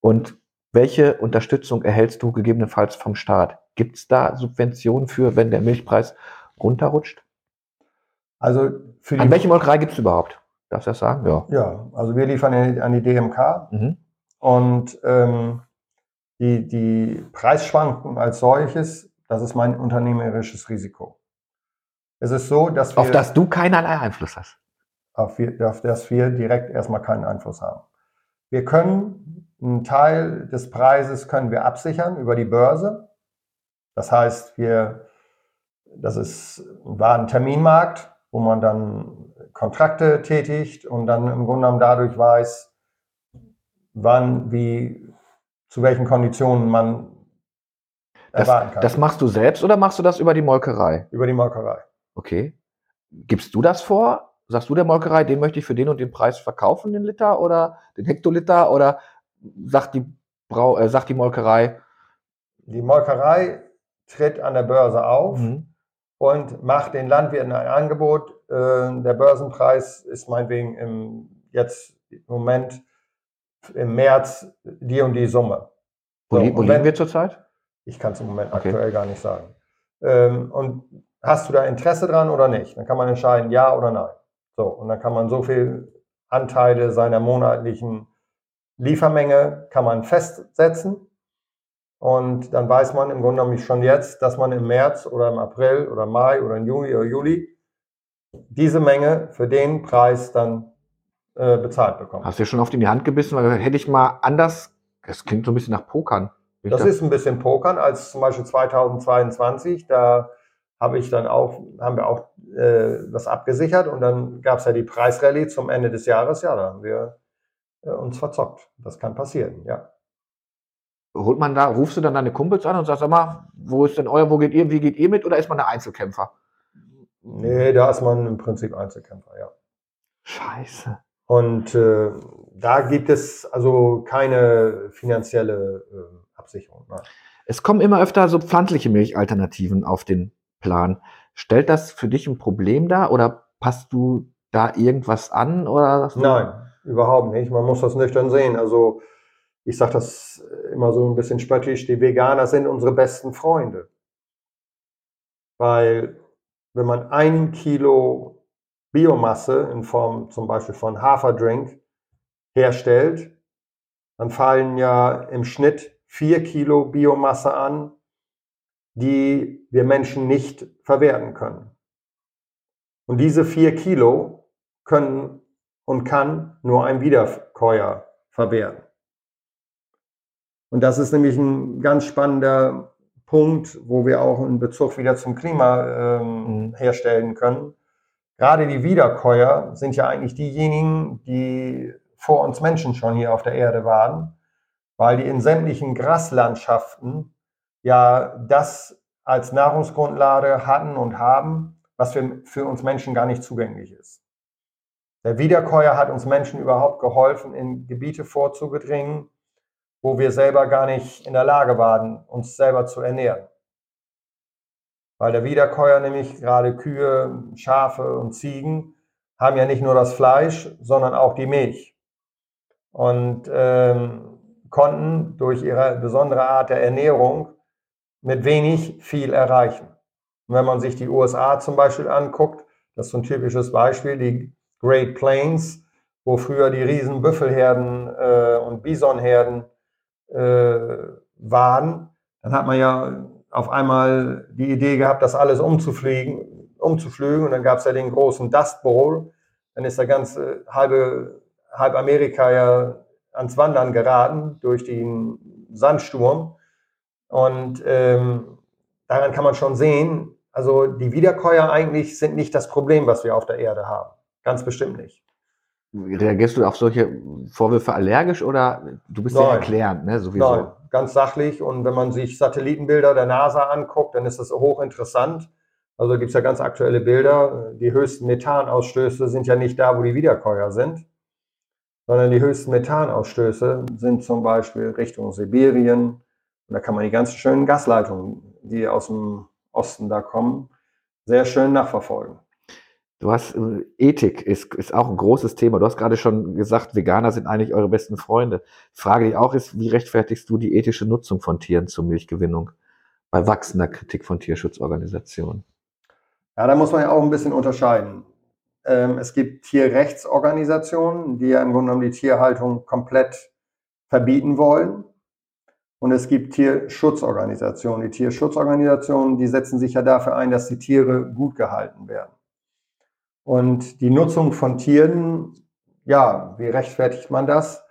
Und welche Unterstützung erhältst du gegebenenfalls vom Staat? Gibt es da Subventionen für, wenn der Milchpreis runterrutscht? Also für An die, welche Molkerei gibt es überhaupt? Darfst du das sagen? Ja. ja, also wir liefern an die- an die DMK Mhm. Und ähm, die, die Preisschwankungen als solches, das ist mein unternehmerisches Risiko. Es ist so, dass wir, Auf das du keinerlei Einfluss hast. auf, wir, auf das wir direkt erstmal keinen Einfluss haben. Wir können einen Teil des Preises können wir absichern über die Börse. Das heißt, wir, das ist, war ein Terminmarkt, wo man dann Kontrakte tätigt und dann im Grunde genommen dadurch weiß, wann, wie, zu welchen Konditionen man Das, erwarten kann. das machst du selbst oder machst du das über die Molkerei? über die Molkerei. Okay. Gibst du das vor? Sagst du der Molkerei, den möchte ich für den und den Preis verkaufen, den Liter oder den Hektoliter? Oder sagt die, Brau äh, sagt die Molkerei, Die Molkerei tritt an der Börse auf mhm, und macht den Landwirten ein Angebot. Äh, der Börsenpreis ist meinetwegen im, jetzt im Moment im März die und die Summe. wo, So, wo und liegen wenn- wir zurzeit? Ich kann es im Moment Okay. aktuell gar nicht sagen. Ähm, und hast du da Interesse dran oder nicht? Dann kann man entscheiden, ja oder nein. So, und dann kann man so viel Anteile seiner monatlichen Liefermenge kann man festsetzen. Und dann weiß man im Grunde genommen schon jetzt, dass man im März oder im April oder Mai oder im Juni oder Juli diese Menge für den Preis dann äh, bezahlt bekommt. Hast du ja schon oft in die Hand gebissen, weil hätte ich mal anders, das klingt so ein bisschen nach Pokern. Das ist ein bisschen Pokern als zum Beispiel 2022. Da habe ich dann auch, haben wir auch äh, das abgesichert und dann gab es ja die Preisrallye zum Ende des Jahres. Ja, da haben wir äh, uns verzockt. Das kann passieren, ja. Holt man da, rufst du dann deine Kumpels an und sagst, sag mal, wo ist denn euer, wo geht ihr, wie geht ihr mit oder ist man der Einzelkämpfer? Nee, da ist man im Prinzip Einzelkämpfer, ja. Scheiße. Und äh, da gibt es also keine finanzielle äh, Absicherung. Nein. Es kommen immer öfter so pflanzliche Milchalternativen auf den Plan. Stellt das für dich ein Problem dar oder passt du da irgendwas an oder Nein, überhaupt nicht. Man muss das nüchtern sehen. Also ich sage das immer so ein bisschen spöttisch, die Veganer sind unsere besten Freunde. Weil wenn man ein Kilo Biomasse in Form zum Beispiel von Haferdrink herstellt, dann fallen ja im Schnitt vier Kilo Biomasse an, die wir Menschen nicht verwerten können. Und diese vier Kilo können und kann nur ein Wiederkäuer verwerten. Und das ist nämlich ein ganz spannender Punkt, wo wir auch einen Bezug wieder zum Klima ähm, mhm. herstellen können. Gerade die Wiederkäuer sind ja eigentlich diejenigen, die vor uns Menschen schon hier auf der Erde waren, weil die in sämtlichen Graslandschaften ja das als Nahrungsgrundlage hatten und haben, was für, für uns Menschen gar nicht zugänglich ist. Der Wiederkäuer hat uns Menschen überhaupt geholfen, in Gebiete vorzugedringen, wo wir selber gar nicht in der Lage waren, uns selber zu ernähren. Weil der Wiederkäuer nämlich gerade Kühe, Schafe und Ziegen haben ja nicht nur das Fleisch, sondern auch die Milch. Und ähm, konnten durch ihre besondere Art der Ernährung mit wenig viel erreichen. Und wenn man sich die USA zum Beispiel anguckt, das ist so ein typisches Beispiel, die Great Plains, wo früher die riesen Büffelherden äh, und Bisonherden waren, dann hat man ja auf einmal die Idee gehabt, das alles umzufliegen, umzuflügen und dann gab es ja den großen Dust Bowl, dann ist der ganze halbe halb Amerika ja ans Wandern geraten durch den Sandsturm und ähm, daran kann man schon sehen, also die Wiederkäuer eigentlich sind nicht das Problem, was wir auf der Erde haben. Ganz bestimmt nicht. Reagierst du auf solche Vorwürfe allergisch oder du bist Nein. ja erklärend, ne? Sowieso. Nein, ganz sachlich. Und wenn man sich Satellitenbilder der NASA anguckt, dann ist das hochinteressant. Also gibt es ja ganz aktuelle Bilder. Die höchsten Methanausstöße sind ja nicht da, wo die Wiederkäuer sind, sondern die höchsten Methanausstöße sind zum Beispiel Richtung Sibirien, und da kann man die ganzen schönen Gasleitungen, die aus dem Osten da kommen, sehr schön nachverfolgen. Du hast äh, Ethik ist, ist auch ein großes Thema. Du hast gerade schon gesagt, Veganer sind eigentlich eure besten Freunde. Die Frage, die auch ist, wie rechtfertigst du die ethische Nutzung von Tieren zur Milchgewinnung bei wachsender Kritik von Tierschutzorganisationen? Ja, da muss man ja auch ein bisschen unterscheiden. Ähm, es gibt Tierrechtsorganisationen, die ja im Grunde genommen die Tierhaltung komplett verbieten wollen. Und es gibt Tierschutzorganisationen. Die Tierschutzorganisationen, die setzen sich ja dafür ein, dass die Tiere gut gehalten werden. Und die Nutzung von Tieren, ja, wie rechtfertigt man das?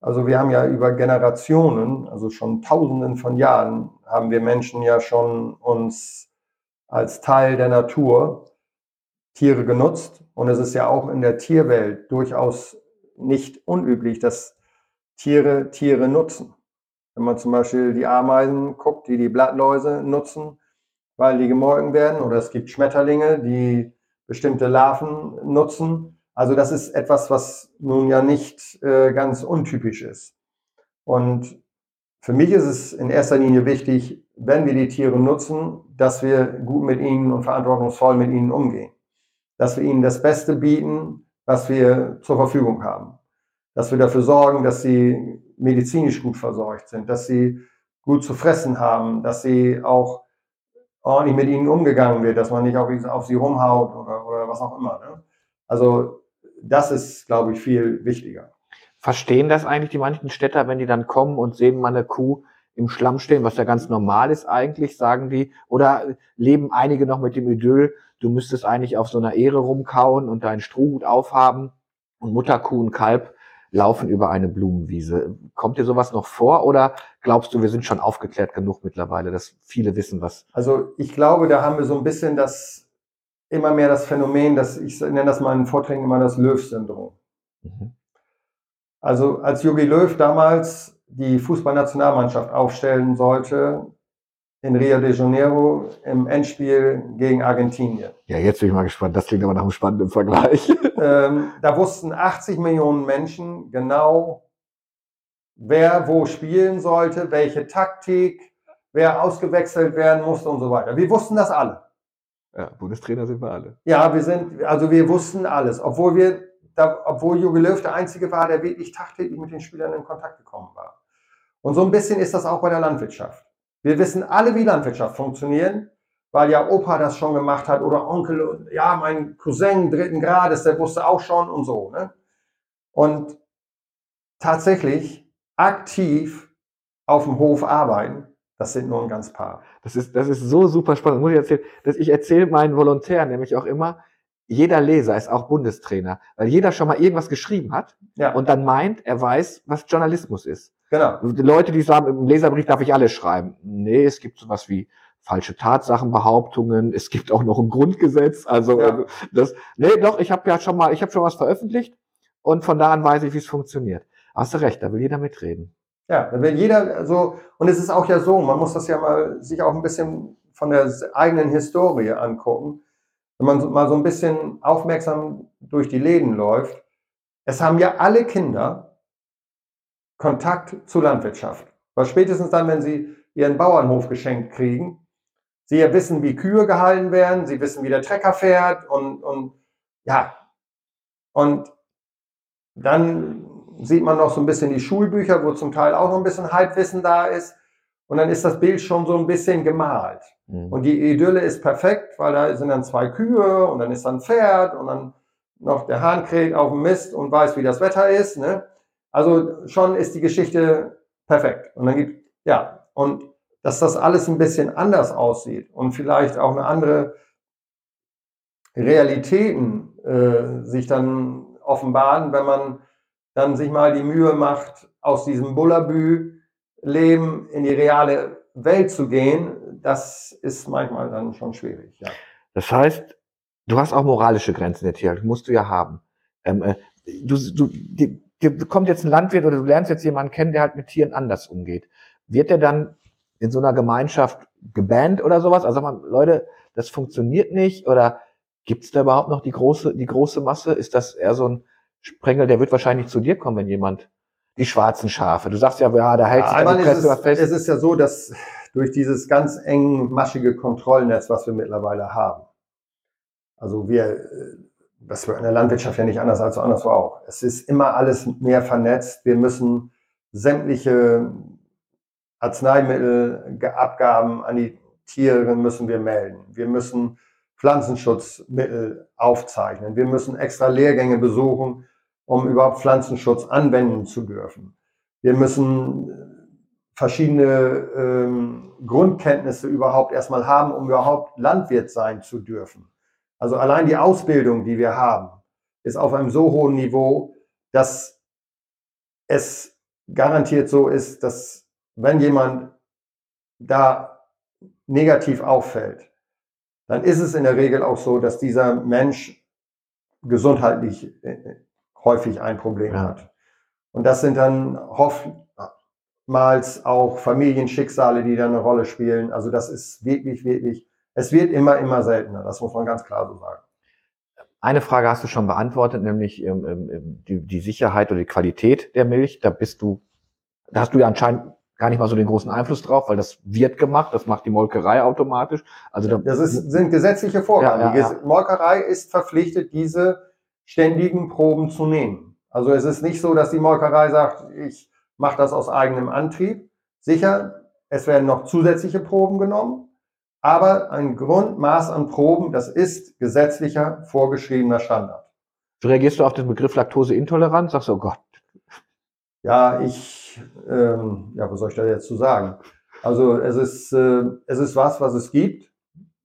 Also wir haben ja über Generationen, also schon Tausenden von Jahren, haben wir Menschen ja schon uns als Teil der Natur Tiere genutzt. Und es ist ja auch in der Tierwelt durchaus nicht unüblich, dass Tiere Tiere nutzen. Wenn man zum Beispiel die Ameisen guckt, die die Blattläuse nutzen, weil die gemolken werden, oder es gibt Schmetterlinge, die bestimmte Larven nutzen. Also das ist etwas, was nun ja nicht äh, ganz untypisch ist. Und für mich ist es in erster Linie wichtig, wenn wir die Tiere nutzen, dass wir gut mit ihnen und verantwortungsvoll mit ihnen umgehen. Dass wir ihnen das Beste bieten, was wir zur Verfügung haben. Dass wir dafür sorgen, dass sie medizinisch gut versorgt sind, dass sie gut zu fressen haben, dass sie auch ordentlich mit ihnen umgegangen wird, dass man nicht auf, auf sie rumhaut oder, oder was auch immer. Ne? Also das ist, glaube ich, viel wichtiger. Verstehen das eigentlich die manchen Städter, wenn die dann kommen und sehen mal eine Kuh im Schlamm stehen, was ja ganz normal ist eigentlich, sagen die, oder leben einige noch mit dem Idyll, du müsstest eigentlich auf so einer Ehre rumkauen und deinen Strohhut aufhaben und Mutterkuh und Kalb laufen über eine Blumenwiese. Kommt dir sowas noch vor oder glaubst du, wir sind schon aufgeklärt genug mittlerweile, dass viele wissen, was? Also ich glaube, da haben wir so ein bisschen das, immer mehr das Phänomen, dass ich nenne das mal in Vorträgen immer das Löw-Syndrom. Mhm. Also als Jogi Löw damals die Fußballnationalmannschaft aufstellen sollte, in Rio de Janeiro im Endspiel gegen Argentinien. Ja, jetzt bin ich mal gespannt. Das klingt aber nach einem spannenden Vergleich. Ähm, da wussten 80 Millionen Menschen genau, wer wo spielen sollte, welche Taktik, wer ausgewechselt werden musste und so weiter. Wir wussten das alle. Ja, Bundestrainer sind wir alle. Ja, wir sind, also wir wussten alles, obwohl wir da, obwohl Jogi Löw der Einzige war, der wirklich tagtäglich mit den Spielern in Kontakt gekommen war. Und so ein bisschen ist das auch bei der Landwirtschaft. Wir wissen alle, wie Landwirtschaft funktioniert, weil ja Opa das schon gemacht hat oder Onkel und ja, mein Cousin dritten Grades, der wusste auch schon und so. Ne? Und tatsächlich aktiv auf dem Hof arbeiten, das sind nur ein ganz paar. Das ist, das ist so super spannend. Muss ich erzählen, dass ich erzähle meinen Volontären nämlich auch immer, jeder Leser ist auch Bundestrainer, weil jeder schon mal irgendwas geschrieben hat Ja. und dann meint, er weiß, was Journalismus ist. Genau. Die Leute, die sagen, im Leserbrief darf ich alles schreiben. Nee, es gibt sowas wie falsche Tatsachenbehauptungen. Es gibt auch noch ein Grundgesetz. Also Ja. äh, das, nee, doch, ich habe ja schon mal, ich habe schon was veröffentlicht und von da an weiß ich, wie es funktioniert. Hast du recht, da will jeder mitreden. Ja, dann will jeder so, und es ist auch ja so, man muss das ja mal sich auch ein bisschen von der eigenen Historie angucken. Wenn man mal so ein bisschen aufmerksam durch die Läden läuft, es haben ja alle Kinder Kontakt zur Landwirtschaft. Weil spätestens dann, wenn sie ihren Bauernhof geschenkt kriegen, sie ja wissen, wie Kühe gehalten werden, sie wissen, wie der Trecker fährt und, und ja, und dann sieht man noch so ein bisschen die Schulbücher, wo zum Teil auch noch ein bisschen Halbwissen da ist. Und dann ist das Bild schon so ein bisschen gemalt. Mhm. Und die Idylle ist perfekt, weil da sind dann zwei Kühe und dann ist da ein Pferd und dann noch der Hahn kräht auf dem Mist und weiß, wie das Wetter ist. Ne? Also schon ist die Geschichte perfekt. Und dann gibt, ja, und dass das alles ein bisschen anders aussieht und vielleicht auch eine andere Realitäten äh, sich dann offenbaren, wenn man dann sich mal die Mühe macht, aus diesem Bullabü-Leben in die reale Welt zu gehen, das ist manchmal dann schon schwierig. Ja. Das heißt, du hast auch moralische Grenzen der Tierhaltung, musst du ja haben. Ähm, äh, du, du, die, dir kommt jetzt ein Landwirt oder du lernst jetzt jemanden kennen, der halt mit Tieren anders umgeht. Wird der dann in so einer Gemeinschaft gebannt oder sowas? Also sag mal, Leute, das funktioniert nicht oder gibt es da überhaupt noch die große, die große Masse? Ist das eher so ein Sprengel, der wird wahrscheinlich zu dir kommen, wenn jemand die schwarzen Schafe. Du sagst ja, ja, da hält sich Ja, die einmal ist es, fest. es ist ja so, dass durch dieses ganz eng maschige Kontrollnetz, was wir mittlerweile haben, also wir, äh, das wird in der Landwirtschaft ja nicht anders als anderswo auch. Es ist immer alles mehr vernetzt. Wir müssen sämtliche Arzneimittelabgaben an die Tiere müssen wir melden. Wir müssen Pflanzenschutzmittel aufzeichnen. Wir müssen extra Lehrgänge besuchen, um überhaupt Pflanzenschutz anwenden zu dürfen. Wir müssen verschiedene ähm, Grundkenntnisse überhaupt erstmal haben, um überhaupt Landwirt sein zu dürfen. Also allein die Ausbildung, die wir haben, ist auf einem so hohen Niveau, dass es garantiert so ist, dass wenn jemand da negativ auffällt, dann ist es in der Regel auch so, dass dieser Mensch gesundheitlich äh, häufig ein Problem Ja. hat. Und das sind dann oftmals auch Familienschicksale, die da eine Rolle spielen. Also das ist wirklich, wirklich, es wird immer, immer seltener. Das muss man ganz klar so sagen. Eine Frage hast du schon beantwortet, nämlich ähm, ähm, die, die Sicherheit oder die Qualität der Milch. Da bist du, da hast du ja anscheinend gar nicht mal so den großen Einfluss drauf, weil das wird gemacht, das macht die Molkerei automatisch. Also da, Das ist, sind gesetzliche Vorgaben. Ja, ja, die ja. Molkerei ist verpflichtet, diese ständigen Proben zu nehmen. Also es ist nicht so, dass die Molkerei sagt, ich mache das aus eigenem Antrieb. Sicher, es werden noch zusätzliche Proben genommen, aber ein Grundmaß an Proben, das ist gesetzlicher vorgeschriebener Standard. wie reagierst du auf den Begriff Laktoseintoleranz? Sagst du, oh Gott, Ja, ich, ähm, ja, was soll ich da jetzt zu sagen? Also es ist, äh, es ist was, was es gibt.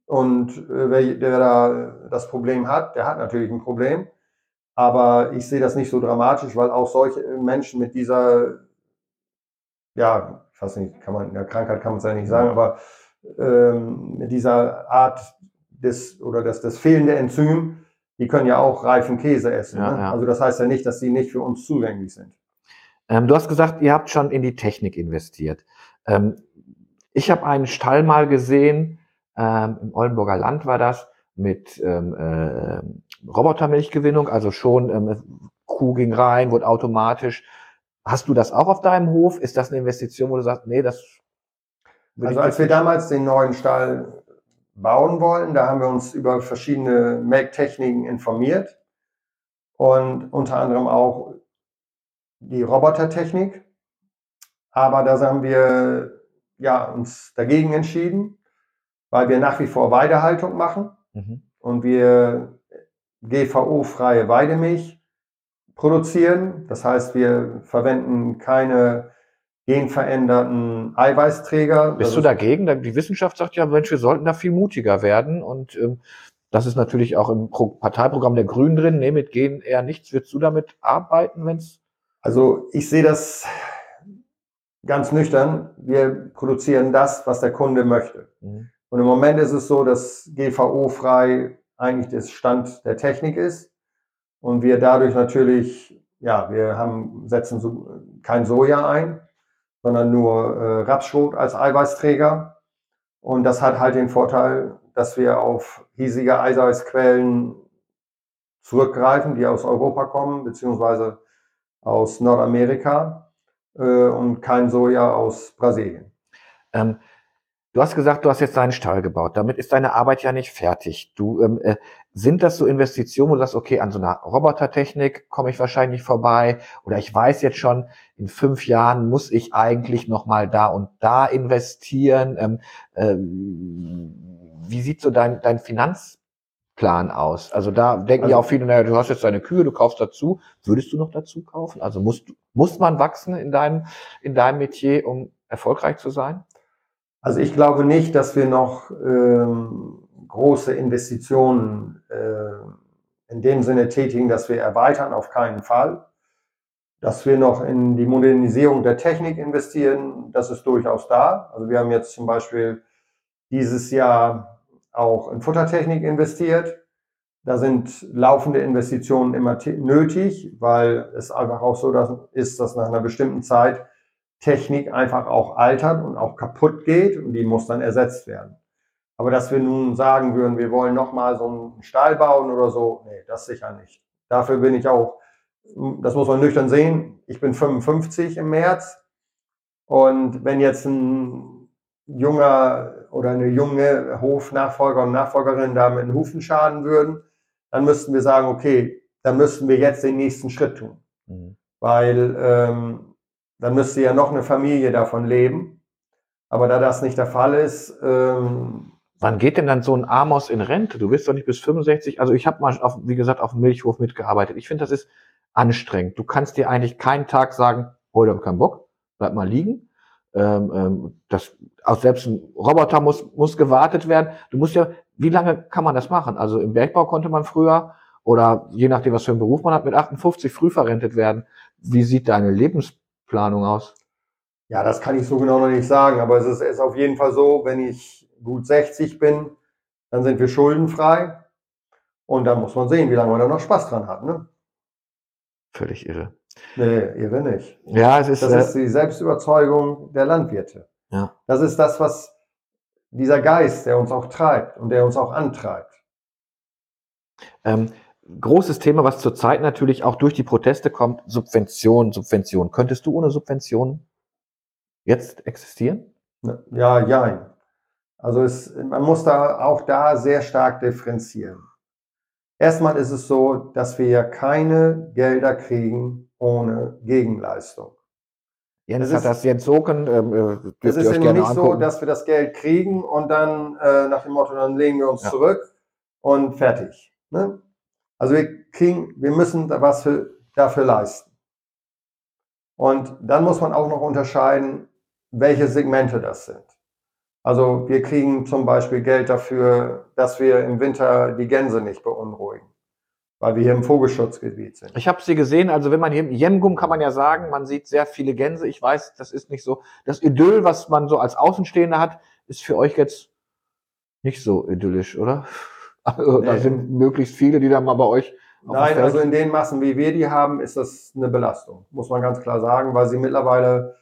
Und äh, wer, der da das Problem hat, der hat natürlich ein Problem. Aber ich sehe das nicht so dramatisch, weil auch solche Menschen mit dieser, ja, ich weiß nicht, kann man, in der Krankheit kann man es ja nicht sagen, aber ähm, mit dieser Art des, oder das, das fehlende Enzym, die können ja auch reifen Käse essen. Ja, ne? ja. Also das heißt ja nicht, dass sie nicht für uns zugänglich sind. Ähm, du hast gesagt, ihr habt schon in die Technik investiert. Ähm, ich habe einen Stall mal gesehen, ähm, im Oldenburger Land war das, mit ähm, äh, Robotermilchgewinnung, also schon ähm, Kuh ging rein, wurde automatisch. Hast du das auch auf deinem Hof? Ist das eine Investition, wo du sagst, nee, das Also als wir damals den neuen Stall bauen wollten, da haben wir uns über verschiedene Melktechniken informiert. und unter anderem auch die Robotertechnik. Aber da haben wir ja, uns dagegen entschieden, weil wir nach wie vor Weidehaltung machen mhm. und wir GVO-freie Weidemilch produzieren. Das heißt, wir verwenden keine genveränderten Eiweißträger. Bist du dagegen? Die Wissenschaft sagt ja, Mensch, wir sollten da viel mutiger werden und ähm, das ist natürlich auch im Pro Parteiprogramm der Grünen drin. Nee, mit Gen eher nichts. Würdest du damit arbeiten, wenn es? Also ich sehe das ganz nüchtern. Wir produzieren das, was der Kunde möchte. Mhm. Und im Moment ist es so, dass GVO-frei eigentlich das Stand der Technik ist und wir dadurch natürlich, ja, wir haben, setzen so, kein Soja ein, sondern nur äh, Rapsschrot als Eiweißträger. Und das hat halt den Vorteil, dass wir auf hiesige Eiweißquellen zurückgreifen, die aus Europa kommen, beziehungsweise aus Nordamerika äh, und kein Soja aus Brasilien. Ähm, Du hast gesagt, du hast jetzt deinen Stall gebaut. Damit ist deine Arbeit ja nicht fertig. Du, ähm, äh, sind das so Investitionen, wo du sagst, okay, an so einer Robotertechnik komme ich wahrscheinlich vorbei oder ich weiß jetzt schon, in fünf Jahren muss ich eigentlich noch mal da und da investieren. Ähm, äh, wie sieht so dein, dein Finanzplan aus? Also da denken also, ja auch viele, naja, du hast jetzt deine Kühe, du kaufst dazu. Würdest du noch dazu kaufen? Also musst, muss man wachsen in deinem, in deinem Metier, um erfolgreich zu sein? Also ich glaube nicht, dass wir noch ähm, große Investitionen äh, in dem Sinne tätigen, dass wir erweitern, auf keinen Fall. Dass wir noch in die Modernisierung der Technik investieren, das ist durchaus da. Also wir haben jetzt zum Beispiel dieses Jahr auch in Futtertechnik investiert. Da sind laufende Investitionen immer nötig, weil es einfach auch so ist, dass nach einer bestimmten Zeit Technik einfach auch altert und auch kaputt geht und die muss dann ersetzt werden. Aber dass wir nun sagen würden, wir wollen nochmal so einen Stall bauen oder so, nee, das sicher nicht. Dafür bin ich auch, das muss man nüchtern sehen, ich bin 55 im März und wenn jetzt ein junger oder eine junge Hofnachfolger und Nachfolgerin da mit den Hufen schaden würden, dann müssten wir sagen, okay, dann müssten wir jetzt den nächsten Schritt tun. Mhm. Weil ähm, dann müsste ja noch eine Familie davon leben. Aber da das nicht der Fall ist. Ähm, Wann geht denn dann so ein Amos in Rente? Du bist doch nicht bis 65. Also ich habe mal, auf, wie gesagt, auf dem Milchhof mitgearbeitet. Ich finde, das ist anstrengend. Du kannst dir eigentlich keinen Tag sagen, heute habe ich keinen Bock, bleib mal liegen. Ähm, ähm, das, auch selbst ein Roboter muss, muss gewartet werden. Du musst ja, wie lange kann man das machen? Also im Bergbau konnte man früher oder je nachdem, was für einen Beruf man hat, mit 58 früh verrentet werden. Wie sieht deine Lebens Planung aus? Ja, das kann ich so genau noch nicht sagen, aber es ist, ist auf jeden Fall so, wenn ich gut 60 bin, dann sind wir schuldenfrei und dann muss man sehen, wie lange man da noch Spaß dran hat. Ne? Völlig irre. Nee, irre nicht. Ja, es ist. Das äh, ist die Selbstüberzeugung der Landwirte. Ja. Das ist das, was dieser Geist, der uns auch treibt und der uns auch antreibt. Ähm, großes Thema, was zurzeit natürlich auch durch die Proteste kommt, Subvention, Subvention. Könntest du ohne Subvention jetzt existieren? Ja, ja. Also es, man muss da auch da sehr stark differenzieren. Erstmal ist es so, dass wir ja keine Gelder kriegen ohne Gegenleistung. Jens es hat das Jens Soken. Ähm, äh, es ist ja nicht angucken. so, dass wir das Geld kriegen und dann äh, nach dem Motto, dann legen wir uns ja. zurück und fertig. Ne? Also wir kriegen, wir müssen da was für, dafür leisten. Und dann muss man auch noch unterscheiden, welche Segmente das sind. Also wir kriegen zum Beispiel Geld dafür, dass wir im Winter die Gänse nicht beunruhigen, weil wir hier im Vogelschutzgebiet sind. Ich habe sie gesehen, also wenn man hier im Jemgum kann man ja sagen, man sieht sehr viele Gänse. Ich weiß, das ist nicht so. Das Idyll, was man so als Außenstehender hat, ist für euch jetzt nicht so idyllisch, oder? Also da sind möglichst viele, die dann mal bei euch. Nein, also in den Massen, wie wir die haben, ist das eine Belastung, muss man ganz klar sagen, weil sie mittlerweile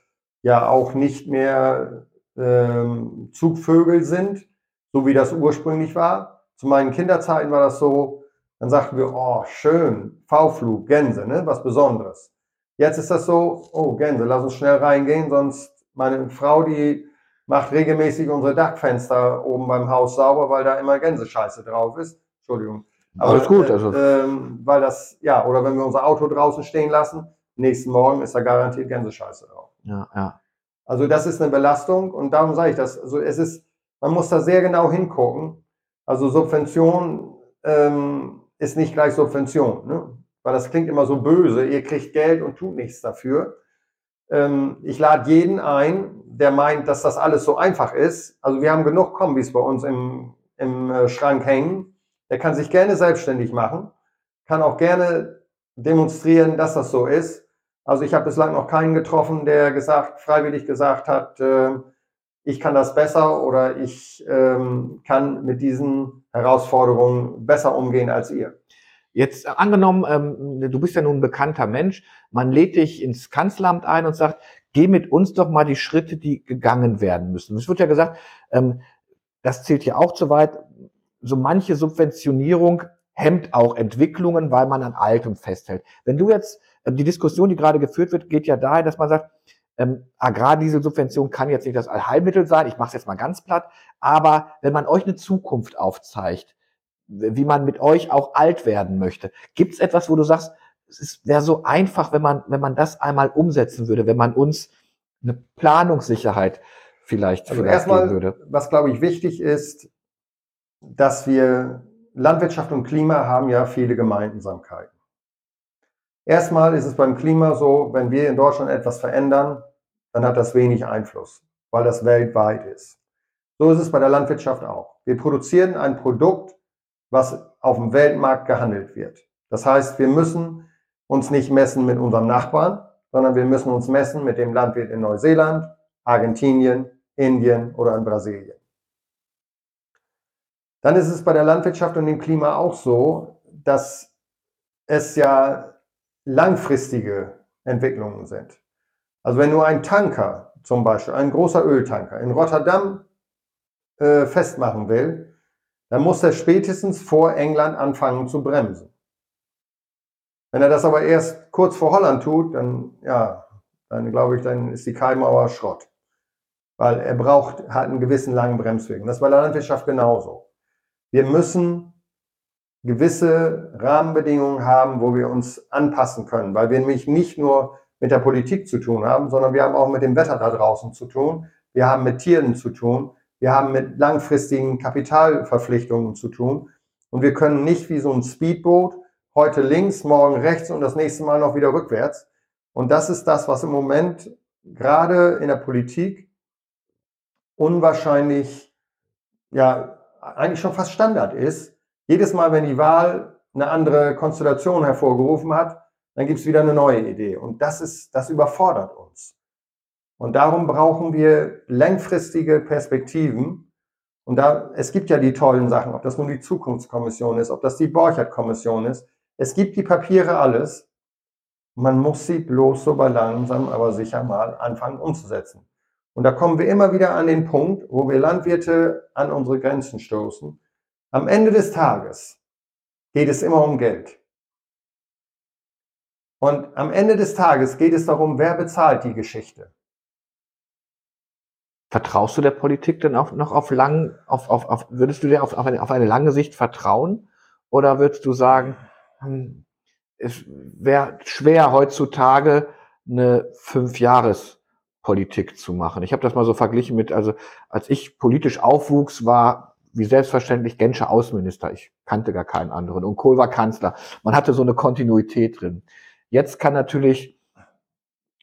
ja auch nicht mehr ähm, Zugvögel sind, so wie das ursprünglich war. Zu meinen Kinderzeiten war das so, dann sagten wir, oh, schön, V-Flug, Gänse, ne? was Besonderes. Jetzt ist das so, oh, Gänse, lass uns schnell reingehen, sonst meine Frau, die macht regelmäßig unsere Dachfenster oben beim Haus sauber, weil da immer Gänsescheiße drauf ist. Entschuldigung. Aber ist gut, also. Äh, weil das, ja, oder wenn wir unser Auto draußen stehen lassen, nächsten Morgen ist da garantiert Gänsescheiße drauf. Ja, ja. Also das ist eine Belastung und darum sage ich das. Also es ist, man muss da sehr genau hingucken. Also Subvention ähm, ist nicht gleich Subvention, ne? weil das klingt immer so böse. Ihr kriegt Geld und tut nichts dafür. Ähm, ich lade jeden ein, der meint, dass das alles so einfach ist. Also wir haben genug Kombis bei uns im, im äh, Schrank hängen. Der kann sich gerne selbstständig machen, kann auch gerne demonstrieren, dass das so ist. Also ich habe bislang noch keinen getroffen, der gesagt, freiwillig gesagt hat, äh, ich kann das besser oder ich ähm, kann mit diesen Herausforderungen besser umgehen als ihr. Jetzt äh, angenommen, ähm, du bist ja nun ein bekannter Mensch, man lädt dich ins Kanzleramt ein und sagt, geh mit uns doch mal die Schritte, die gegangen werden müssen. Es wird ja gesagt, ähm, das zählt ja auch zu weit, so manche Subventionierung hemmt auch Entwicklungen, weil man an Altem festhält. Wenn du jetzt, äh, die Diskussion, die gerade geführt wird, geht ja dahin, dass man sagt, ähm, Agrardieselsubvention kann jetzt nicht das Allheilmittel sein, ich mache es jetzt mal ganz platt, aber wenn man euch eine Zukunft aufzeigt, wie man mit euch auch alt werden möchte. Gibt es etwas, wo du sagst, es wäre so einfach, wenn man, wenn man das einmal umsetzen würde, wenn man uns eine Planungssicherheit vielleicht, also vielleicht erstmal, geben würde? Was glaube ich wichtig ist, dass wir Landwirtschaft und Klima haben ja viele Gemeinsamkeiten. Erstmal ist es beim Klima so, wenn wir in Deutschland etwas verändern, dann hat das wenig Einfluss, weil das weltweit ist. So ist es bei der Landwirtschaft auch. Wir produzieren ein Produkt, was auf dem Weltmarkt gehandelt wird. Das heißt, wir müssen uns nicht messen mit unserem Nachbarn, sondern wir müssen uns messen mit dem Landwirt in Neuseeland, Argentinien, Indien oder in Brasilien. Dann ist es bei der Landwirtschaft und dem Klima auch so, dass es ja langfristige Entwicklungen sind. Also wenn nur ein Tanker, zum Beispiel ein großer Öltanker in Rotterdam äh, festmachen will, dann muss er spätestens vor England anfangen zu bremsen. Wenn er das aber erst kurz vor Holland tut, dann, ja, dann glaube ich, dann ist die Keimauer Schrott. Weil er braucht, hat einen gewissen langen Bremsweg. Und das bei der Landwirtschaft genauso. Wir müssen gewisse Rahmenbedingungen haben, wo wir uns anpassen können, weil wir nämlich nicht nur mit der Politik zu tun haben, sondern wir haben auch mit dem Wetter da draußen zu tun. Wir haben mit Tieren zu tun. Wir haben mit langfristigen Kapitalverpflichtungen zu tun. Und wir können nicht wie so ein Speedboot heute links, morgen rechts und das nächste Mal noch wieder rückwärts. Und das ist das, was im Moment gerade in der Politik unwahrscheinlich, ja, eigentlich schon fast Standard ist. Jedes Mal, wenn die Wahl eine andere Konstellation hervorgerufen hat, dann gibt es wieder eine neue Idee. Und das ist, das überfordert uns. Und darum brauchen wir langfristige Perspektiven. Und da, es gibt ja die tollen Sachen, ob das nun die Zukunftskommission ist, ob das die Borchert-Kommission ist. Es gibt die Papiere alles. Man muss sie bloß so langsam, aber sicher mal anfangen umzusetzen. Und da kommen wir immer wieder an den Punkt, wo wir Landwirte an unsere Grenzen stoßen. Am Ende des Tages geht es immer um Geld. Und am Ende des Tages geht es darum, wer bezahlt die Geschichte. Vertraust du der Politik denn auch noch auf lang, auf, auf, auf würdest du dir auf, auf, eine, auf eine lange Sicht vertrauen? Oder würdest du sagen, hm, es wäre schwer heutzutage eine Fünfjahrespolitik zu machen? Ich habe das mal so verglichen mit, also als ich politisch aufwuchs, war wie selbstverständlich Genscher Außenminister. Ich kannte gar keinen anderen. Und Kohl war Kanzler. Man hatte so eine Kontinuität drin. Jetzt kann natürlich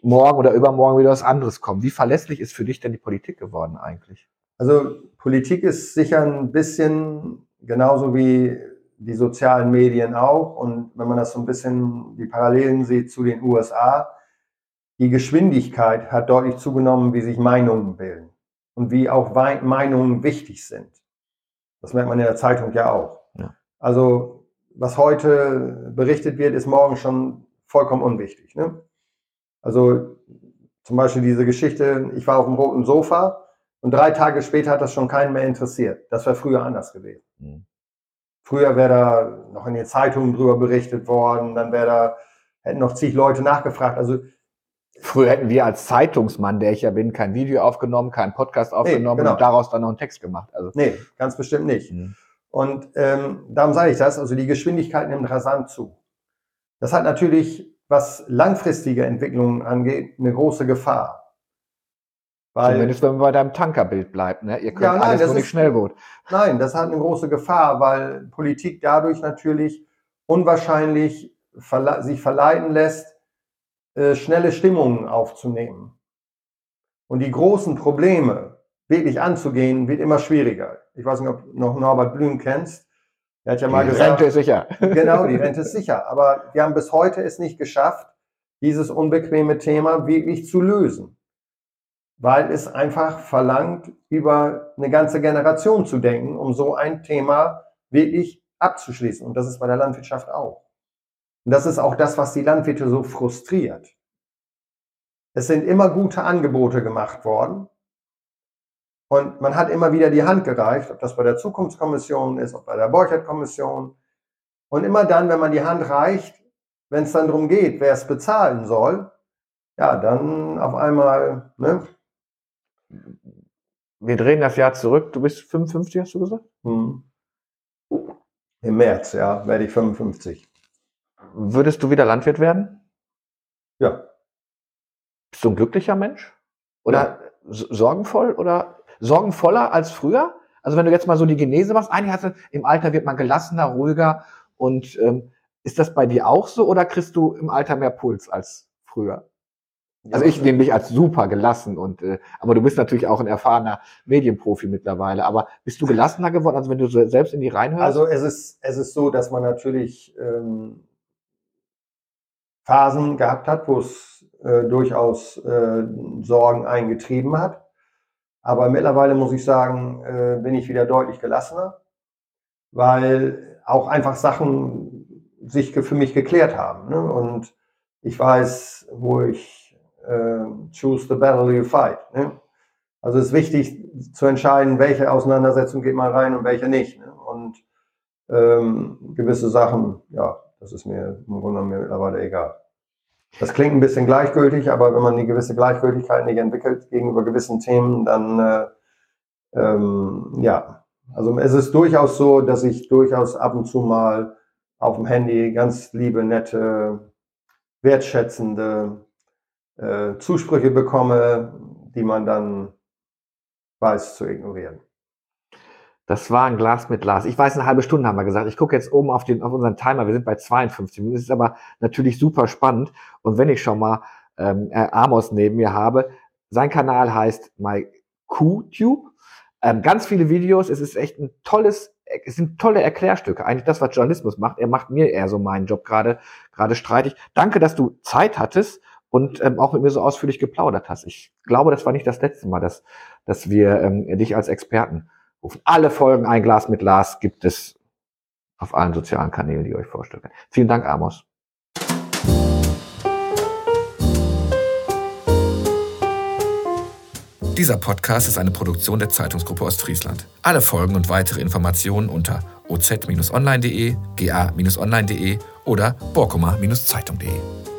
morgen oder übermorgen wieder was anderes kommen. Wie verlässlich ist für dich denn die Politik geworden eigentlich? Also Politik ist sicher ein bisschen genauso wie die sozialen Medien auch. Und wenn man das so ein bisschen die Parallelen sieht zu den USA, die Geschwindigkeit hat deutlich zugenommen, wie sich Meinungen bilden und wie auch Meinungen wichtig sind. Das merkt man in der Zeitung ja auch. Ja. Also was heute berichtet wird, ist morgen schon vollkommen unwichtig. Ne? Also zum Beispiel diese Geschichte, ich war auf dem roten Sofa und drei Tage später hat das schon keinen mehr interessiert. Das wäre früher anders gewesen. Mhm. Früher wäre da noch in den Zeitungen drüber berichtet worden, dann wäre da, hätten noch zig Leute nachgefragt. Also Früher hätten wir als Zeitungsmann, der ich ja bin, kein Video aufgenommen, keinen Podcast aufgenommen nee, genau. und daraus dann noch einen Text gemacht. Also nee, ganz bestimmt nicht. Mhm. Und ähm, darum sage ich das, also die Geschwindigkeit nimmt rasant zu. Das hat natürlich, was langfristige Entwicklungen angeht, eine große Gefahr. Weil, Zumindest wenn man bei deinem Tankerbild bleibt. Ne? Ihr könnt Ja, nein, alles das nur nicht Schnellboot. Nein, das hat eine große Gefahr, weil Politik dadurch natürlich unwahrscheinlich verle sich verleiten lässt, äh, schnelle Stimmungen aufzunehmen. Und die großen Probleme wirklich anzugehen, wird immer schwieriger. Ich weiß nicht, ob du noch Norbert Blüm kennst. Er hat ja mal Die gesagt, Rente ist sicher. genau, die Rente ist sicher. Aber wir haben bis heute es nicht geschafft, dieses unbequeme Thema wirklich zu lösen. Weil es einfach verlangt, über eine ganze Generation zu denken, um so ein Thema wirklich abzuschließen. Und das ist bei der Landwirtschaft auch. Und das ist auch das, was die Landwirte so frustriert. Es sind immer gute Angebote gemacht worden. Und man hat immer wieder die Hand gereicht, ob das bei der Zukunftskommission ist, ob bei der Borchert-Kommission. Und immer dann, wenn man die Hand reicht, wenn es dann darum geht, wer es bezahlen soll, ja, dann auf einmal, ne? Wir drehen das Jahr zurück. Du bist 55, hast du gesagt? Hm. Im März, ja, werde ich 55. Würdest du wieder Landwirt werden? Ja. Bist du ein glücklicher Mensch? Oder s- sorgenvoll oder sorgenvoller als früher? Also wenn du jetzt mal so die Genese machst, eigentlich hast du, im Alter wird man gelassener, ruhiger und ähm, ist das bei dir auch so oder kriegst du im Alter mehr Puls als früher? Also ich nehme dich als super gelassen und äh, aber du bist natürlich auch ein erfahrener Medienprofi mittlerweile. Aber bist du gelassener geworden? Also wenn du so selbst in die reinhörst? Also es ist, es ist so, dass man natürlich ähm, Phasen gehabt hat, wo es äh, durchaus äh, Sorgen eingetrieben hat. Aber mittlerweile muss ich sagen, äh, bin ich wieder deutlich gelassener, weil auch einfach Sachen sich für mich geklärt haben. Ne? Und ich weiß, wo ich äh, choose the battle you fight. Ne? Also es ist wichtig zu entscheiden, welche Auseinandersetzung geht man rein und welche nicht. Ne? Und ähm, gewisse Sachen, ja, das ist mir im Grunde mittlerweile egal. Das klingt ein bisschen gleichgültig, aber wenn man eine gewisse Gleichgültigkeit nicht entwickelt gegenüber gewissen Themen, dann äh, ähm, ja, also es ist durchaus so, dass ich durchaus ab und zu mal auf dem Handy ganz liebe, nette, wertschätzende äh, Zusprüche bekomme, die man dann weiß zu ignorieren. Das war ein Glas mit Glas. Ich weiß, eine halbe Stunde haben wir gesagt. Ich gucke jetzt oben auf, den, auf unseren Timer. Wir sind bei 52 Minuten. Das ist aber natürlich super spannend. Und wenn ich schon mal ähm, äh, Amos neben mir habe, sein Kanal heißt MyQTube. Ähm, ganz viele Videos. Es ist echt ein tolles, es sind tolle Erklärstücke. Eigentlich das, was Journalismus macht. Er macht mir eher so meinen Job gerade gerade streitig. Danke, dass du Zeit hattest und ähm, auch mit mir so ausführlich geplaudert hast. Ich glaube, das war nicht das letzte Mal, dass, dass wir ähm, dich als Experten rufen. Alle Folgen Ein Glas mit Lars gibt es auf allen sozialen Kanälen, die ihr euch vorstellen könnt. Vielen Dank, Amos. Dieser Podcast ist eine Produktion der Zeitungsgruppe Ostfriesland. Alle Folgen und weitere Informationen unter oz-online.de, ga-online.de oder borkoma-zeitung.de.